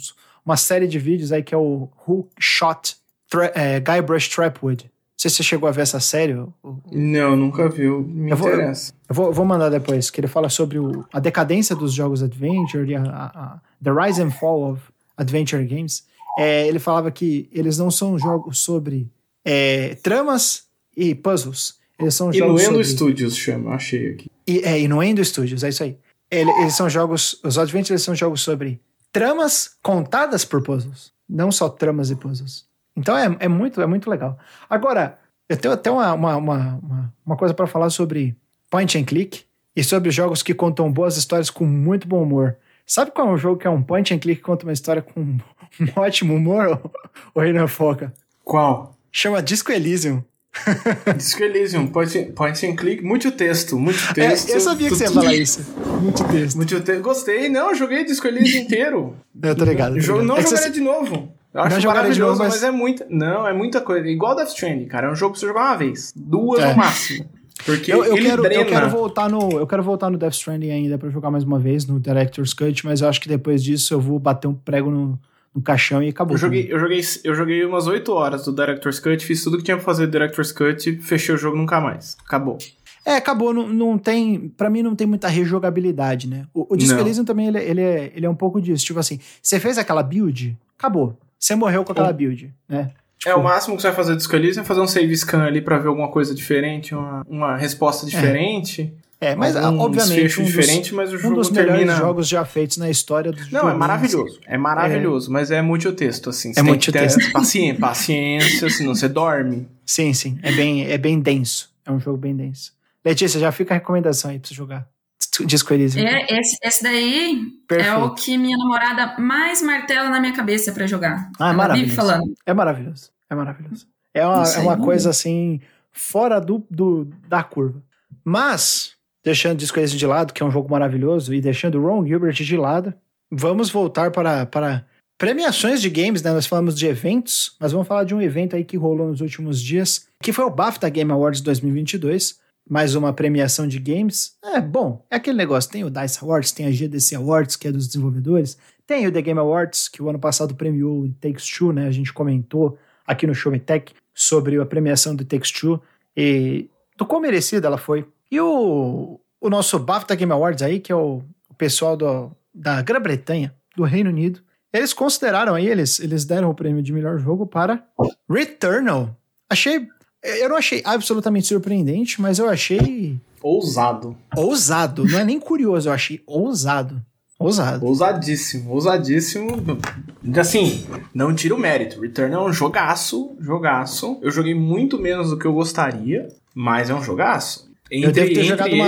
uma série de vídeos aí que é o Who Shot Tra é, Guybrush Trapwood. Não sei se você chegou a ver essa série. Não, nunca viu. Me Eu vou- interessa. eu vou, eu vou mandar depois, que ele fala sobre o- a decadência dos jogos adventure, e a, a- a- the rise and fall of adventure games. É, ele falava que eles não são jogos sobre é, tramas e puzzles. Eles são jogos Inuendo sobre... Studios chama, achei aqui. E, é, Inuendo Studios, é isso aí. Ele- eles são jogos... Os adventures são jogos sobre tramas contadas por puzzles. Não só tramas e puzzles. Então é, é, muito, é muito legal. Agora, eu tenho até uma, uma, uma, uma- coisa para falar sobre point and click e sobre jogos que contam boas histórias com muito bom humor. Sabe qual é um jogo que é um point and click que conta uma história com um ótimo humor, ô Renan Foca? Qual? Chama Disco Elysium. Disco Elysium, point, point and click, muito texto, muito É, texto. eu sabia que você ia falar isso. Muito texto. Muito texto. Gostei, não, joguei Disco Elysium inteiro. Eu tô ligado. tô ligado. não É jogaria você- de novo. Eu acho de maravilhoso, novo, mas... mas- é muita. Não, é muita coisa. Igual Death Stranding, cara. É um jogo pra você jogar uma vez. Duas É. no máximo. Porque Eu, eu quero, drena. eu quero voltar no eu quero voltar no Death Stranding ainda pra jogar mais uma vez no Director's Cut, mas eu acho que depois disso eu vou bater um prego no, no caixão e acabou. Eu joguei, eu, joguei, eu joguei umas 8 horas do Director's Cut, fiz tudo que tinha pra fazer do Director's Cut, fechei o jogo nunca mais. Acabou. É, acabou, não, não tem, para mim não tem muita rejogabilidade, né? O, o Disco. Elysium também ele, ele, é, ele é um pouco disso, tipo assim, você fez aquela build, acabou. Você morreu com aquela build, né? É, o máximo que você vai fazer do Elysium é fazer um save scan ali pra ver alguma coisa diferente, uma, uma resposta diferente. É, mas Algum obviamente desfecho um dos, diferente, mas o um jogo dos termina... melhores jogos já feitos na história do Não, é maravilhoso. É maravilhoso, mas é multitexto, assim. Você É que ter multitexto. Paciência, paciência, senão você dorme. Sim, sim. É bem, é bem denso. É um jogo bem denso. Letícia, já fica a recomendação aí pra você jogar. Disco Elysium. É, esse, esse daí é Perfeito. o que minha namorada mais martela na minha cabeça pra jogar. Ah, é maravilhoso. falando. É maravilhoso. É maravilhoso. É uma, é uma coisa assim, fora do, do, da curva. Mas, deixando Disco Elysium de lado, que é um jogo maravilhoso, e deixando o Ron Gilbert de lado, vamos voltar para, para premiações de games, né? Nós falamos de eventos, mas vamos falar de um evento aí que rolou nos últimos dias, que foi o BAFTA Game Awards 2022. Mais uma premiação de games. É bom, é aquele negócio. Tem o DICE Awards, tem a GDC Awards, que é dos desenvolvedores. Tem o The Game Awards, que o ano passado premiou o Takes Two, né? A gente comentou aqui no Show Me Tech sobre a premiação do Takes Two e quão merecida ela foi. E o, o nosso BAFTA Game Awards aí, que é o, o pessoal do, da Grã-Bretanha, do Reino Unido, eles consideraram aí, eles, eles deram o prêmio de melhor jogo para Returnal. Achei. Eu não achei absolutamente surpreendente, mas eu achei Ousado. ousado. Não é nem curioso, eu achei ousado. Ousado. Ousadíssimo, ousadíssimo. Assim, não tira o mérito. Return é um jogaço, jogaço. Eu joguei muito menos do que eu gostaria, mas é um jogaço. eu devo ter entre jogado eles-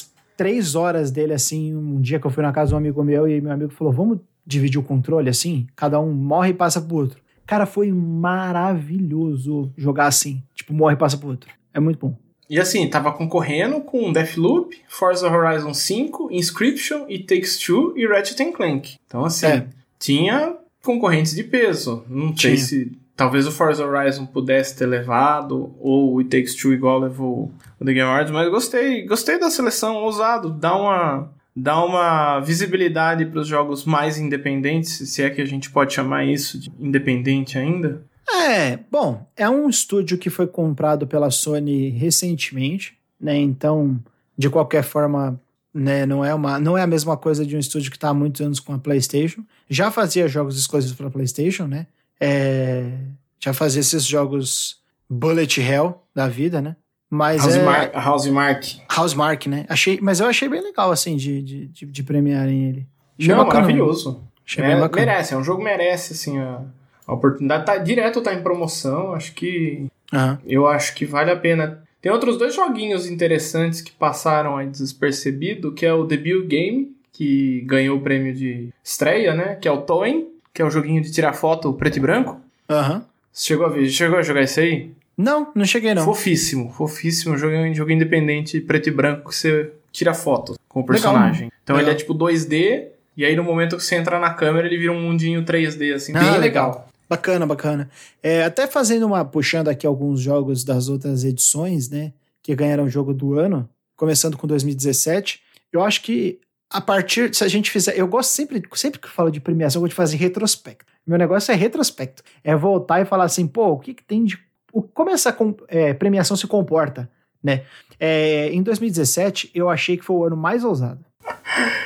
umas três horas dele, assim, um dia que eu fui na casa de um amigo meu e meu amigo falou: vamos dividir o controle assim? Cada um morre e passa pro outro. Cara, foi maravilhoso jogar assim. Tipo, morre e passa pro outro. É muito bom. E assim, tava concorrendo com Deathloop, Forza Horizon 5, Inscription e Takes Two e Ratchet Clank. Então assim, É. tinha concorrentes de peso. Não sei Tinha. se talvez o Forza Horizon pudesse ter levado ou o It Takes Two igual levou o The Game Awards, mas gostei, gostei da seleção, ousado, dá uma dá uma visibilidade para os jogos mais independentes, se é que a gente pode chamar isso de independente ainda. É, bom, é um estúdio que foi comprado pela Sony recentemente, né? Então, de qualquer forma, né, não é uma, não é a mesma coisa de um estúdio que está há muitos anos com a PlayStation. Já fazia jogos exclusivos para PlayStation, né? É, já fazia esses jogos Bullet Hell da vida, né? Mas House, é Mar House Mark. Housemark, né? Achei, mas eu achei bem legal assim de, de, de, de premiarem ele. Achei Não, bacana. maravilhoso. Achei É, bem bacana. merece, é um jogo que merece, assim, a, a oportunidade. Tá, direto tá em promoção, acho que. Aham. Eu acho que vale a pena. Tem outros dois joguinhos interessantes que passaram aí despercebido, que é o Debut Game, que ganhou o prêmio de estreia, né? Que é o Toem, que é o joguinho de tirar foto preto e branco. Aham. Você chegou a ver? Chegou a jogar isso aí? Não, não cheguei não. Fofíssimo, fofíssimo. Jogo, jogo independente, preto e branco, que você tira foto com o personagem. Então Legal. ele é tipo 2D, e aí no momento que você entra na câmera, ele vira um mundinho 3D, assim, Ah, bem legal. legal. Bacana, bacana. É, até fazendo uma, puxando aqui alguns jogos das outras edições, né, que ganharam o jogo do ano, começando com 2017, eu acho que a partir, se a gente fizer, eu gosto sempre, sempre que eu falo de premiação, eu gosto de fazer retrospecto. Meu negócio é retrospecto, é voltar e falar assim, pô, o que, que tem de, o- como essa com- é, premiação se comporta, né? É, em 2017, eu achei que foi o ano mais ousado.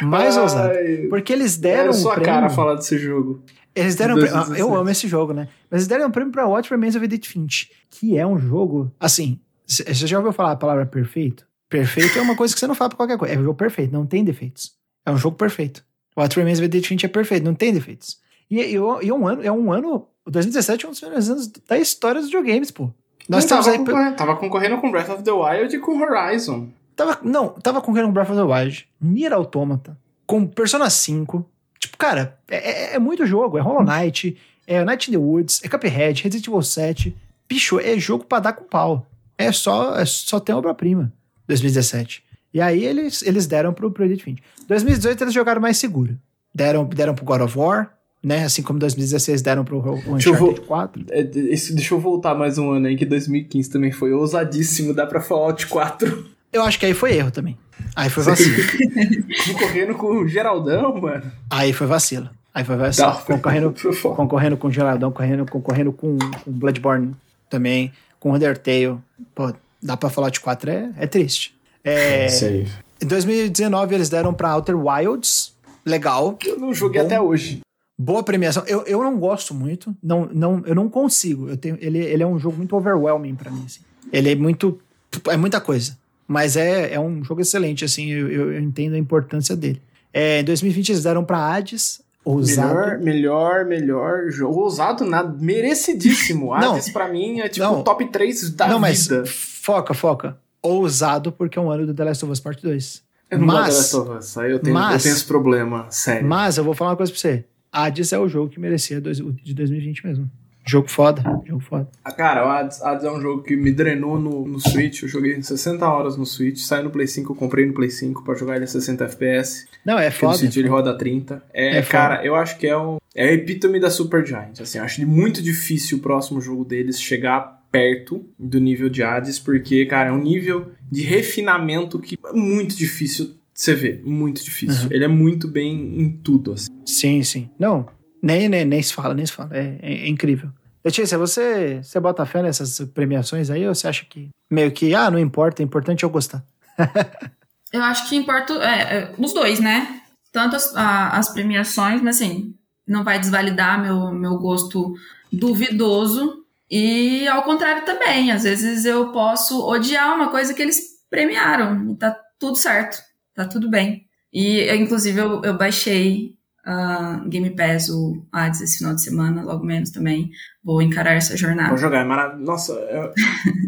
Mais ousado. Ai, Porque eles deram Era um sua prêmio... cara falar desse jogo. Eles deram um prêmio. 2017. Eu amo esse jogo, né? Mas eles deram um prêmio pra What Remains of Edith Finch, que é um jogo. Assim, você já ouviu falar a palavra perfeito? Perfeito é uma coisa que você não fala pra qualquer coisa. É um jogo perfeito, não tem defeitos. É um jogo perfeito. What Remains of Edith Finch é perfeito, não tem defeitos. E, e, e é um ano, é um ano. 2017 é um dos melhores anos da história dos videogames, pô. Nós tava, aí. concorrendo, tava concorrendo com Breath of the Wild e com Horizon. Tava, não, tava concorrendo com Breath of the Wild, Nier Automata, com Persona 5. Tipo, cara, é, é- é muito jogo. É Hollow Knight, é Night in the Woods, é Cuphead, Resident Evil 7. Bicho, é jogo pra dar com pau. É só, é só tem obra-prima. 2017. E aí eles, eles deram pro, pro Edith Finch. 2018 eles jogaram mais seguro. Deram, deram pro God of War, né? Assim como 2016 deram pro o Uncharted vo- 4. É, esse- deixa eu voltar mais um ano aí, que 2015 também foi ousadíssimo, dá pra Fallout 4. Eu acho que aí foi erro também. Aí foi vacilo. Concorrendo com o Geraldão, mano. aí foi vacilo. Aí foi vacilo. Tá. Concorrendo, Foi concorrendo com Geladão, concorrendo, concorrendo com, com Bloodborne também, com Undertale. Pô, dá pra falar de 4 é, é triste. É, aí. em 2019 eles deram pra Outer Wilds, legal, Eu não joguei Bom. até hoje. Boa premiação. Eu, eu não gosto muito, não, não, eu não consigo. Eu tenho, ele, ele é um jogo muito overwhelming pra mim. assim. Ele é muito, é muita coisa, Mas é, é um jogo excelente, assim, eu, eu, eu entendo a importância dele. É, em 2020 eles deram pra Hades, ousado. Melhor, melhor, melhor jogo. Ousado, nada, merecidíssimo. Não. Hades, pra mim, é tipo Não. top 3 da Não, mas vida. foca, foca. Ousado porque é um ano do The Last of Us Part 2. Eu não gosto de mas, Last of Us, aí eu tenho, mas- eu tenho esse problema, sério. mas eu vou falar uma coisa pra você. Hades é o jogo que merecia dois- de 2020 mesmo. Jogo foda, jogo foda. Ah, Cara, o Hades, Hades é um jogo que me drenou no, no Switch. Eu joguei 60 horas no Switch. Saiu no Play 5, eu comprei no Play 5 pra jogar ele a 60 FPS. Não, é Porque no foda. Switch ele roda 30. É, É foda. cara, eu acho que é o, é a epítome da Super Giant. Assim, eu acho muito difícil o próximo jogo deles chegar perto do nível de Hades, porque, cara, é um nível de refinamento que é muito difícil você ver. Muito difícil. Uhum. Ele é muito bem em tudo, assim. Sim, sim. Não, nem, nem, nem se fala, nem se fala. É, é- é incrível. Letícia, você, você bota fé nessas premiações aí ou você acha que meio que, ah, não importa, é importante eu gostar? Eu acho que importa é, é, os dois, né? Tanto as, a- as premiações, mas assim, não vai desvalidar meu, meu gosto duvidoso. E ao contrário também, às vezes eu posso odiar uma coisa que eles premiaram. E tá tudo certo, tá tudo bem. E inclusive eu, eu baixei a Game Pass, o Hades, esse final de semana, logo menos também. Vou encarar essa jornada. Vou jogar, é maravilhoso. Nossa, é-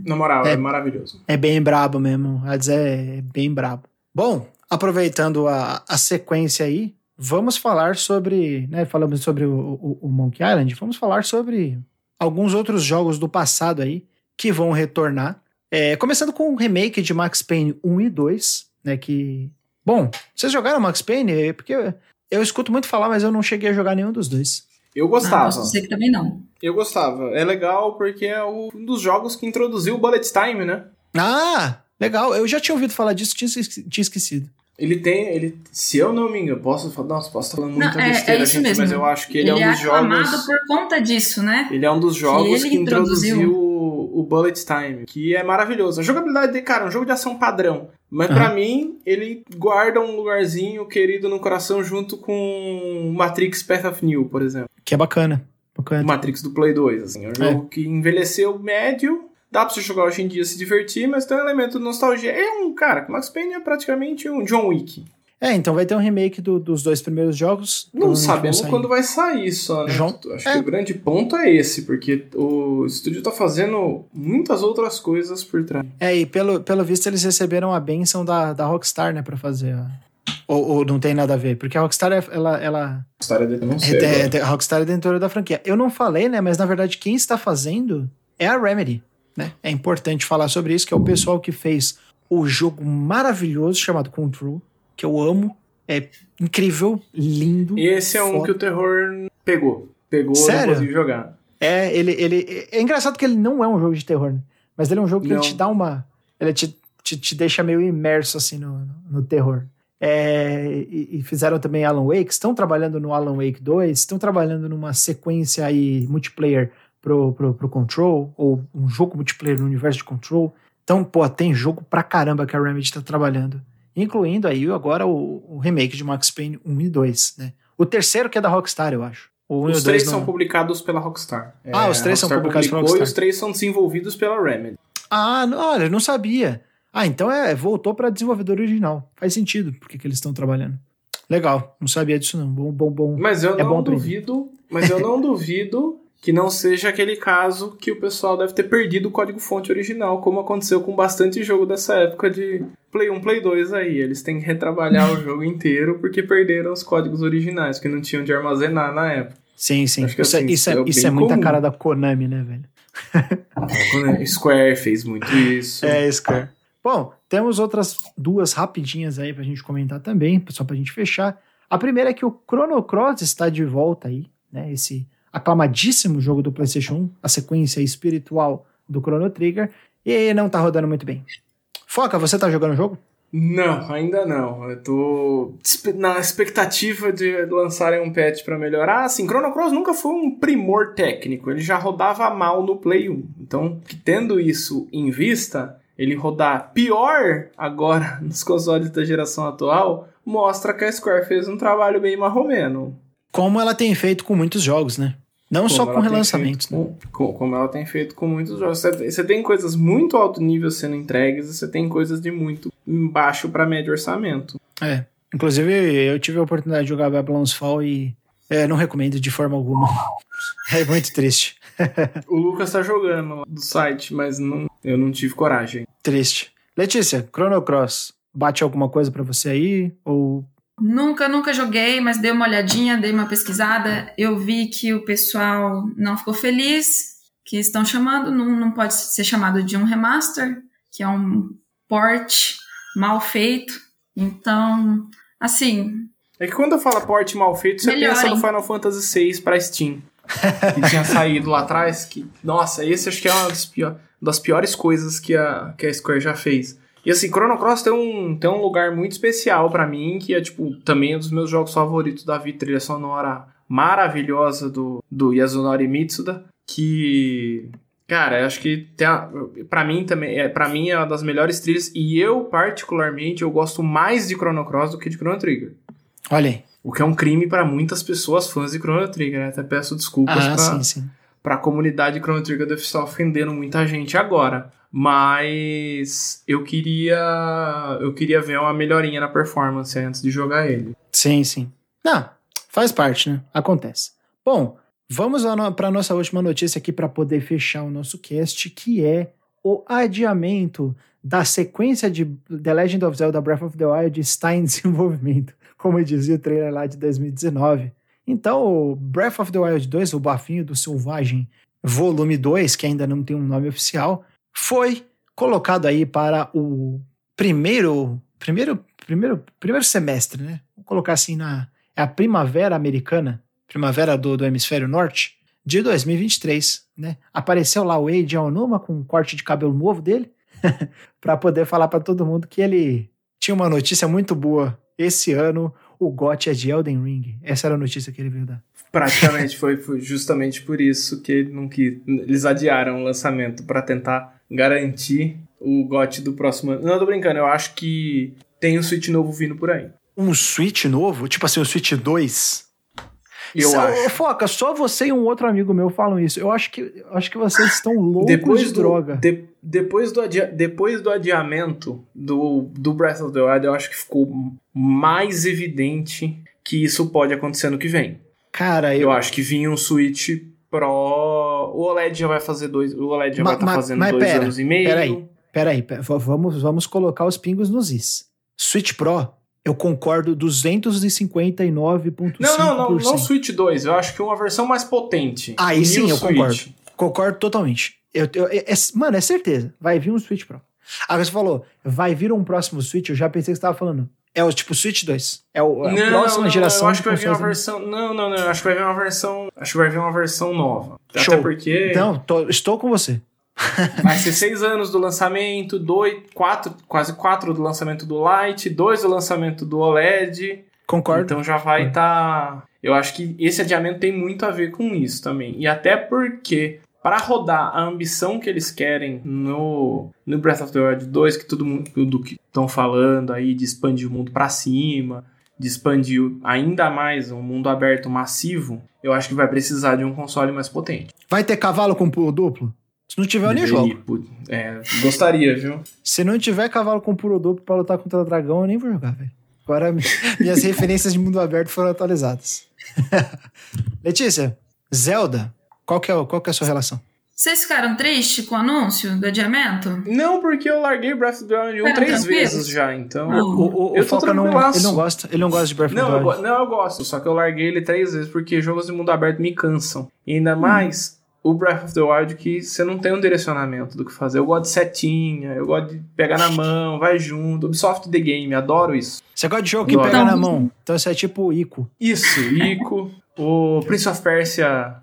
na moral, é. É. maravilhoso. É bem brabo mesmo. Hades é bem brabo. Bom, aproveitando a, a sequência aí, vamos falar sobre, né, falamos sobre o, o, o Monkey Island, vamos falar sobre alguns outros jogos do passado aí que vão retornar. É, começando com o remake de Max Payne 1 e 2, né, que... Bom, vocês jogaram Max Payne? É, Porque eu, escuto muito falar, mas eu não cheguei a jogar nenhum dos dois. Eu Ah, gostava. posso dizer que também não. Eu gostava. É legal porque é um dos jogos que introduziu o Bullet Time, né? Ah, legal. Eu já tinha ouvido falar disso, tinha, esque- tinha esquecido. Ele tem, ele, se eu não me engano, posso falar, nossa, posso estar falando muita Não, é- besteira, é isso gente, mesmo. mas eu acho que ele, é um dos aclamado jogos, por conta disso, né? ele é um dos jogos ele que introduziu, introduziu. O, o Bullet Time, que é maravilhoso. A jogabilidade dele, cara, é um jogo de ação padrão, mas pra mim ele guarda um lugarzinho querido no coração junto com Matrix Path of New, por exemplo. Que é bacana. Bacana. O Matrix do Play 2, assim, é um jogo que envelheceu médio, dá pra você jogar hoje em dia se divertir, mas tem um elemento de nostalgia. É um, cara, Max Payne é praticamente um John Wick. É, então vai ter um remake do- dos dois primeiros jogos. Não vão sabemos quando vai sair só, né? João- Acho É. que o grande ponto é esse, porque o estúdio tá fazendo muitas outras coisas por trás. É, e pelo, pelo visto eles receberam a benção da, da Rockstar, né, pra fazer. Ou, ou não tem nada a ver, porque a Rockstar, é- ela, ela dele eu não sei. é, é- a Rockstar é detentora da franquia. Eu não falei, né, mas na verdade quem está fazendo é a Remedy, né? É importante falar sobre isso, que é o pessoal que fez o jogo maravilhoso chamado Control, que eu amo. É incrível, lindo. E esse é um foda. que o terror pegou. Pegou Sério? não consegui jogar. É, ele, ele. É engraçado que ele não é um jogo de terror, né? Mas ele é um jogo que te dá uma. Ele te, te, te deixa meio imerso, assim, no, no, no terror. É, e, e fizeram também Alan Wake, estão trabalhando no Alan Wake 2, estão trabalhando numa sequência aí multiplayer pro, pro, pro Control, ou um jogo multiplayer no universo de Control. Então, pô, tem jogo pra caramba que a Remedy tá trabalhando. Incluindo aí agora o, o remake de Max Payne 1 e 2, né? O terceiro que é da Rockstar, eu acho. O 1 o Os 2 três não- são publicados pela Rockstar. Ah, os a três são publicados pela Rockstar. E os três são desenvolvidos pela Remedy. Ah, não, olha, eu não sabia. Ah, então é, voltou para desenvolvedor original. Faz sentido porque que eles estão trabalhando. Legal, não sabia disso não. Bom, bom, bom. Mas eu É não duvido, mas eu não duvido que não seja aquele caso que o pessoal deve ter perdido o código fonte original, como aconteceu com bastante jogo dessa época de Play 1, Play 2 aí. Eles têm que retrabalhar o jogo inteiro porque perderam os códigos originais, que não tinham de armazenar na época. Sim, sim. Acho que Isso, é- assim, isso, é, é isso é muita cara da Konami, né, velho? Square fez muito isso. É, Square. Bom, temos outras duas rapidinhas aí pra gente comentar também, só pra gente fechar. A primeira é que o Chrono Cross está de volta aí, né? Esse aclamadíssimo jogo do PlayStation 1, a sequência espiritual do Chrono Trigger, e não tá rodando muito bem. Foca, você tá jogando o jogo? Não, ainda não. Eu tô na expectativa de lançarem um patch pra melhorar. Assim, Chrono Cross nunca foi um primor técnico. Ele já rodava mal no Play 1. Então, tendo isso em vista, ele rodar pior agora nos consoles da geração atual, mostra que a Square fez um trabalho bem marromeno. Como ela tem feito com muitos jogos, né? Não Como só com relançamentos, né? feito com- co- como ela tem feito com muitos jogos. Você, você tem coisas muito alto nível sendo entregues e você tem coisas de muito baixo para médio orçamento. É. Inclusive, eu tive a oportunidade de jogar Babylon's Fall e é, não recomendo de forma alguma. É muito triste. O Lucas tá jogando lá do site, mas não, eu não tive coragem. Triste. Letícia, Chrono Cross, bate alguma coisa pra você aí? Ou. Nunca, nunca joguei, mas dei uma olhadinha, dei uma pesquisada. Eu vi que o pessoal não ficou feliz, que estão chamando, não, não pode ser chamado de um remaster, que é um port mal feito. Então, assim, É que quando eu falo porte mal feito, você Melhorem. pensa no Final Fantasy VI pra Steam. que tinha saído lá atrás. Que, nossa, esse acho que é uma das, pior- das piores coisas que a, que a Square já fez. E assim, Chrono Cross tem um, tem um lugar muito especial pra mim, que é, tipo, também um dos meus jogos favoritos da vida, trilha sonora maravilhosa do, do Yasunori Mitsuda, que... Cara, acho que tem a, pra mim também, é, pra mim é uma das melhores trilhas, e eu, particularmente, eu gosto mais de Chrono Cross do que de Chrono Trigger. Olha aí. O que é um crime pra muitas pessoas fãs de Chrono Trigger, né? Até peço desculpas Ah, pra, sim, sim. pra comunidade de Chrono Trigger deve estar ofendendo muita gente agora. Mas eu queria eu queria ver uma melhorinha na performance antes de jogar ele. Sim, sim. Não, faz parte, né? Acontece. Bom, vamos para nossa última notícia aqui para poder fechar o nosso cast, que é o adiamento da sequência de The Legend of Zelda Breath of the Wild está em desenvolvimento, como dizia o trailer lá de 2019. Então, Breath of the Wild 2, o Bafinho do Selvagem, volume 2, que ainda não tem um nome oficial, foi colocado aí para o primeiro, primeiro, primeiro, primeiro semestre, né? Vou colocar assim na é a primavera americana, primavera do, do hemisfério norte de 2023, né? Apareceu lá o Eiji Aonuma com um corte de cabelo novo dele para poder falar para todo mundo que ele tinha uma notícia muito boa. Esse ano o GOT é de Elden Ring. Essa era a notícia que ele veio dar. Praticamente foi, foi justamente por isso que ele não quis, eles adiaram o lançamento pra tentar garantir o GOT do próximo ano. Não, tô brincando, eu acho que tem um Switch novo vindo por aí. Um Switch novo, tipo assim, o Switch 2. Eu Só- acho. Foca, só você e um outro amigo meu falam isso. Eu acho que, acho que vocês estão loucos depois de do, droga. de- depois, do adia- depois do adiamento do, do Breath of the Wild, eu acho que ficou mais evidente que isso pode acontecer no que vem. Cara, eu, Eu acho que vinha um Switch Pro. O OLED já vai fazer dois. O OLED já Ma- vai estar ma- fazendo mas dois pera, anos e meio. peraí. Peraí, pera, vamos, vamos colocar os pingos nos is. Switch Pro, eu concordo 259,5%. Não, não, não, não Switch 2. Eu acho que uma versão mais potente. Aí sim, eu Switch. concordo. Concordo totalmente. Eu, eu- é- é- mano, é certeza. Vai vir um Switch Pro. Agora você falou, vai vir um próximo Switch, eu já pensei que você estava falando. É o tipo Switch 2. É o, é a Não, próxima não, geração Eu acho que vai vir uma versão. Não, não, não. Eu acho que vai vir uma versão. Acho que vai vir uma versão nova. Show. Até porque. Não, tô- estou com você. Vai ser seis anos do lançamento, dois, quatro, quase quatro do lançamento do Lite, dois do lançamento do OLED. Concordo. Então já vai estar. Eu acho que esse adiamento tem muito a ver com isso também. E até porque, para rodar a ambição que eles querem no, no Breath of the Wild 2, que todo mundo do que estão falando aí de expandir o mundo para cima, de expandir ainda mais um mundo aberto massivo, eu acho que vai precisar de um console mais potente. Vai ter cavalo com pulo duplo? Se não tiver, eu nem jogo. put- É, gostaria, viu? Se não tiver cavalo com pulo duplo pra lutar contra o dragão, eu nem vou jogar, velho. Agora mi- minhas referências de mundo aberto foram atualizadas. Letícia, Zelda, qual que, é, qual que é a sua relação? Vocês ficaram tristes com o anúncio do adiamento? Não, porque eu larguei Breath of the Wild 1 Ficaram três vezes já, então. Não. O, o, o Eu tô Foca não, ele não gosta, ele não gosta de Breath of the eu, Wild. go- não, eu gosto, só que eu larguei ele três vezes porque jogos de mundo aberto me cansam. E ainda mais o Breath of the Wild que você não tem um direcionamento do que fazer. Eu gosto de setinha, eu gosto de pegar na mão, vai junto. Ubisoft The Game, adoro isso. Você gosta de jogo que pega na Então- mão. Então você é tipo Ico. Isso, Ico, o Prince of Persia.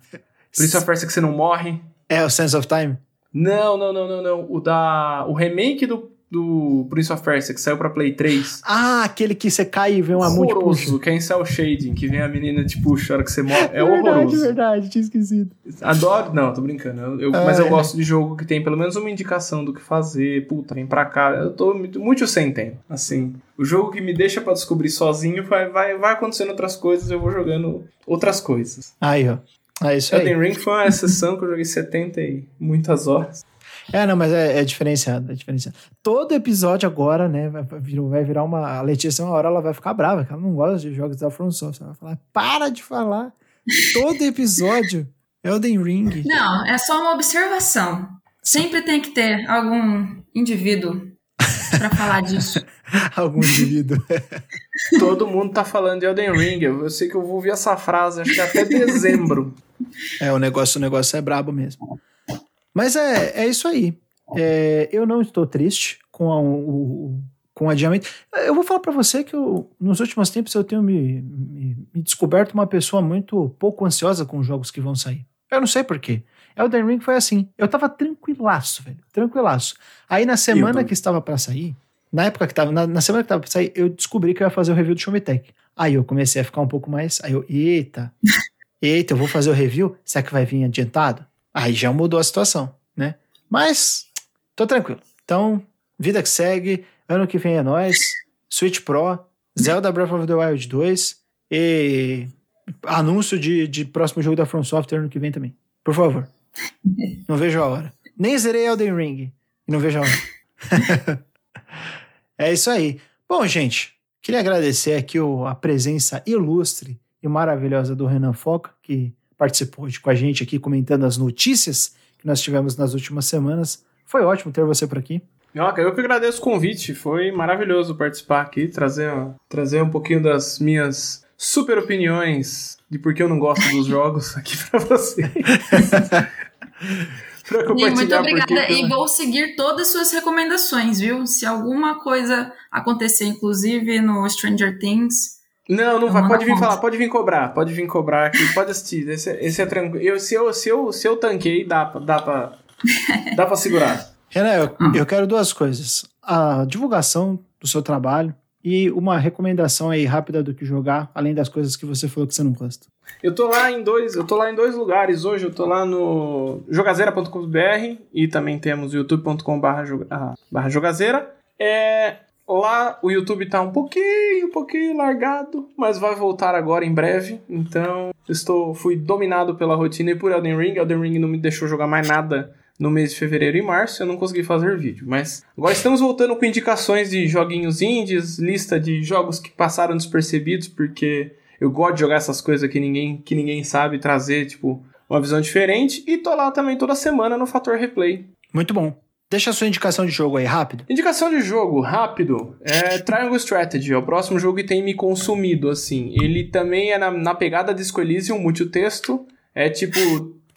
Prince of Persia que você não morre. É o Sense of Time? Não, não, não, não, não. O da. O remake do, do Prince of Persia que saiu pra Play 3. Ah, aquele que você cai e vê uma mão puxa. horroroso, que é em cel shading, que vem a menina te puxa a hora que você morre. É verdade, horroroso. verdade, tinha esquecido. Adoro. Não, tô brincando. Eu- eu- Ah, mas eu é. gosto de jogo que tem pelo menos uma indicação do que fazer. Puta, vem pra cá. Eu tô muito, sem tempo. Assim, o jogo que me deixa pra descobrir sozinho vai, vai, vai acontecendo outras coisas, eu vou jogando outras coisas. Aí, ó. É isso aí. Elden Ring foi uma sessão que eu joguei 70 e muitas horas. É, não, mas é, é diferenciado, é diferenciado. Todo episódio agora, né, vai, vai virar uma... A Letícia, uma hora ela vai ficar brava, que ela não gosta de jogos da From Software. Ela vai falar, para de falar. Todo episódio Elden Ring. Não, é só uma observação. Sempre tem que ter algum indivíduo para falar disso. algum indivíduo. Todo mundo tá falando de Elden Ring. Eu sei que eu vou ouvir essa frase, acho que até dezembro. É, o negócio, o negócio é brabo mesmo. Mas é, é isso aí. É, eu não estou triste com a, o, com o adiamento. Eu vou falar para você que eu, nos últimos tempos eu tenho me, me, me, descoberto uma pessoa muito pouco ansiosa com os jogos que vão sair. Eu não sei porquê. Elden Ring foi assim. Eu tava tranquilaço, velho. Tranquilaço. Aí na semana que estava para sair, na época que tava, na, na, semana que tava pra sair, eu descobri que eu ia fazer o review do Show Me Tech. Aí eu comecei a ficar um pouco mais. Aí eu, eita, eita, eu vou fazer o review? Será que vai vir adiantado? Aí já mudou a situação, né? Mas, tô tranquilo. Então, vida que segue. Ano que vem é nós. Switch Pro, Zelda Breath of the Wild 2 e anúncio de, de próximo jogo da From Software ano que vem também. Por favor. não vejo a hora. Nem zerei Elden Ring. Não vejo a hora. é isso aí. Bom, gente, queria agradecer aqui a presença ilustre e maravilhosa do Renan Foca, que participou hoje com a gente aqui comentando as notícias que nós tivemos nas últimas semanas. Foi ótimo ter você por aqui. Eu que agradeço o convite, foi maravilhoso participar aqui, trazer, trazer um pouquinho das minhas super opiniões de por que eu não gosto dos jogos aqui para você. pra muito obrigada e vou seguir todas as suas recomendações, viu? Se alguma coisa acontecer, inclusive no Stranger Things. Não, não vai. Pode vir conta. falar, pode vir cobrar, pode vir cobrar aqui, pode assistir. Esse, esse é tranquilo. Eu, se, eu, se, eu, se eu tanquei, dá, dá, pra, dá pra segurar. Renan, eu, hum. eu quero duas coisas. A divulgação do seu trabalho e uma recomendação aí rápida do que jogar, além das coisas que você falou que você não gosta. Eu tô lá em dois, eu tô lá em dois lugares hoje, eu tô lá no jogazeira.com.br e também temos youtube.com/barra jogazeira. É, lá o YouTube tá um pouquinho, um pouquinho largado, mas vai voltar agora em breve. Então, estou fui dominado pela rotina e por Elden Ring. Elden Ring não me deixou jogar mais nada no mês de fevereiro e março, eu não consegui fazer vídeo. Mas agora estamos voltando com indicações de joguinhos indies, lista de jogos que passaram despercebidos, porque eu gosto de jogar essas coisas que ninguém, que ninguém sabe trazer, tipo, uma visão diferente. E tô lá também toda semana no Fator Replay. Muito bom. Deixa a sua indicação de jogo aí, rápido. Indicação de jogo, rápido. É Triangle Strategy, é o próximo jogo que tem me consumido, assim. Ele também é na, na pegada de Elysium, multitexto. É tipo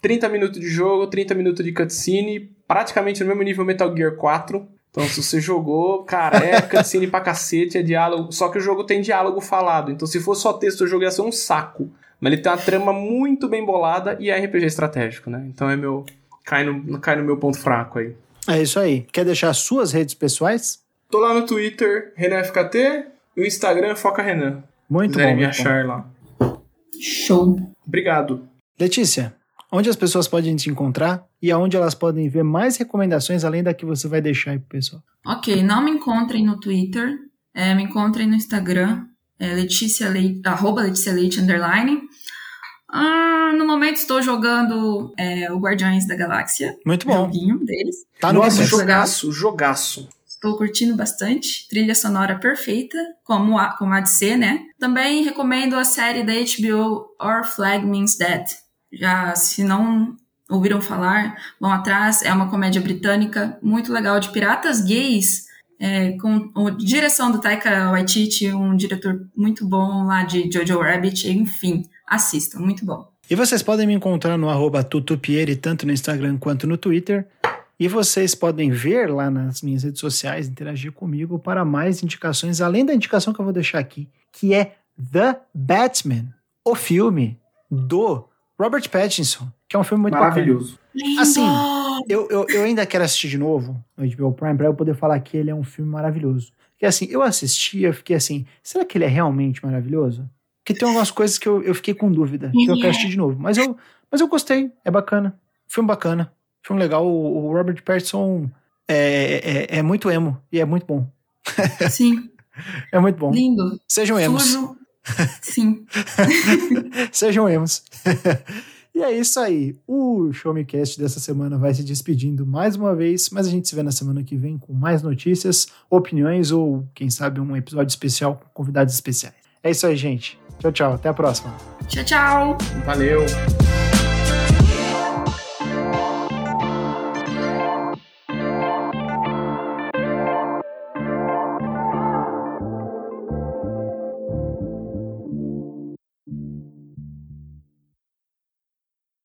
30 minutos de jogo, 30 minutos de cutscene, praticamente no mesmo nível Metal Gear 4. Então, se você jogou, cara, é cutscene pra cacete, é diálogo. Só que o jogo tem diálogo falado. Então, se fosse só texto, o jogo ia ser um saco. Mas ele tem uma trama muito bem bolada e é RPG estratégico, né? Então é meu. Cai no, cai no meu ponto fraco aí. É isso aí. Quer deixar suas redes pessoais? Tô lá no Twitter, RenanFKT, e o Instagram Foca Renan. Muito bom. me achar bom. lá. Show. Obrigado. Letícia, onde as pessoas podem te encontrar e aonde elas podem ver mais recomendações além da que você vai deixar aí pro pessoal. Ok, não me encontrem no Twitter, é, me encontrem no Instagram, é Letícia Leite, arroba Letícia Leite, underline. Ah, no momento estou jogando é, o Guardiões da Galáxia. Muito bom. Joguinho deles. Tá no Nossa, jogaço, jogaço. Estou curtindo bastante. Trilha sonora perfeita, como a, como a de ser, né? Também recomendo a série da HBO Our Flag Means Dead já, se não ouviram falar, vão atrás. É uma comédia britânica muito legal de piratas gays, é, com a direção do Taika Waititi, um diretor muito bom lá de Jojo Rabbit. Enfim, assistam, muito bom. E vocês podem me encontrar no arroba tutupieri, tanto no Instagram quanto no Twitter. E vocês podem ver lá nas minhas redes sociais, interagir comigo para mais indicações, além da indicação que eu vou deixar aqui, que é The Batman, o filme do Robert Pattinson, que é um filme muito Maravilhoso. Bacana. Assim, eu, eu, eu, ainda quero assistir de novo no HBO Prime pra eu poder falar que ele é um filme maravilhoso. Porque assim, eu assisti eu fiquei assim, será que ele é realmente maravilhoso? Porque tem algumas coisas que eu, eu fiquei com dúvida, então eu quero assistir de novo. Mas eu, mas eu gostei, é bacana. Filme bacana, filme legal. O, o Robert Pattinson é, é, é, muito emo e é muito bom. Sim. é muito bom. Lindo. Sejam emos. Sim. Sejam emos. E é isso aí. O Show Me Cast dessa semana vai se despedindo mais uma vez, mas a gente se vê na semana que vem com mais notícias, opiniões ou, quem sabe, um episódio especial com convidados especiais. É isso aí, gente. Tchau, tchau. Até a próxima. Tchau, tchau. Valeu.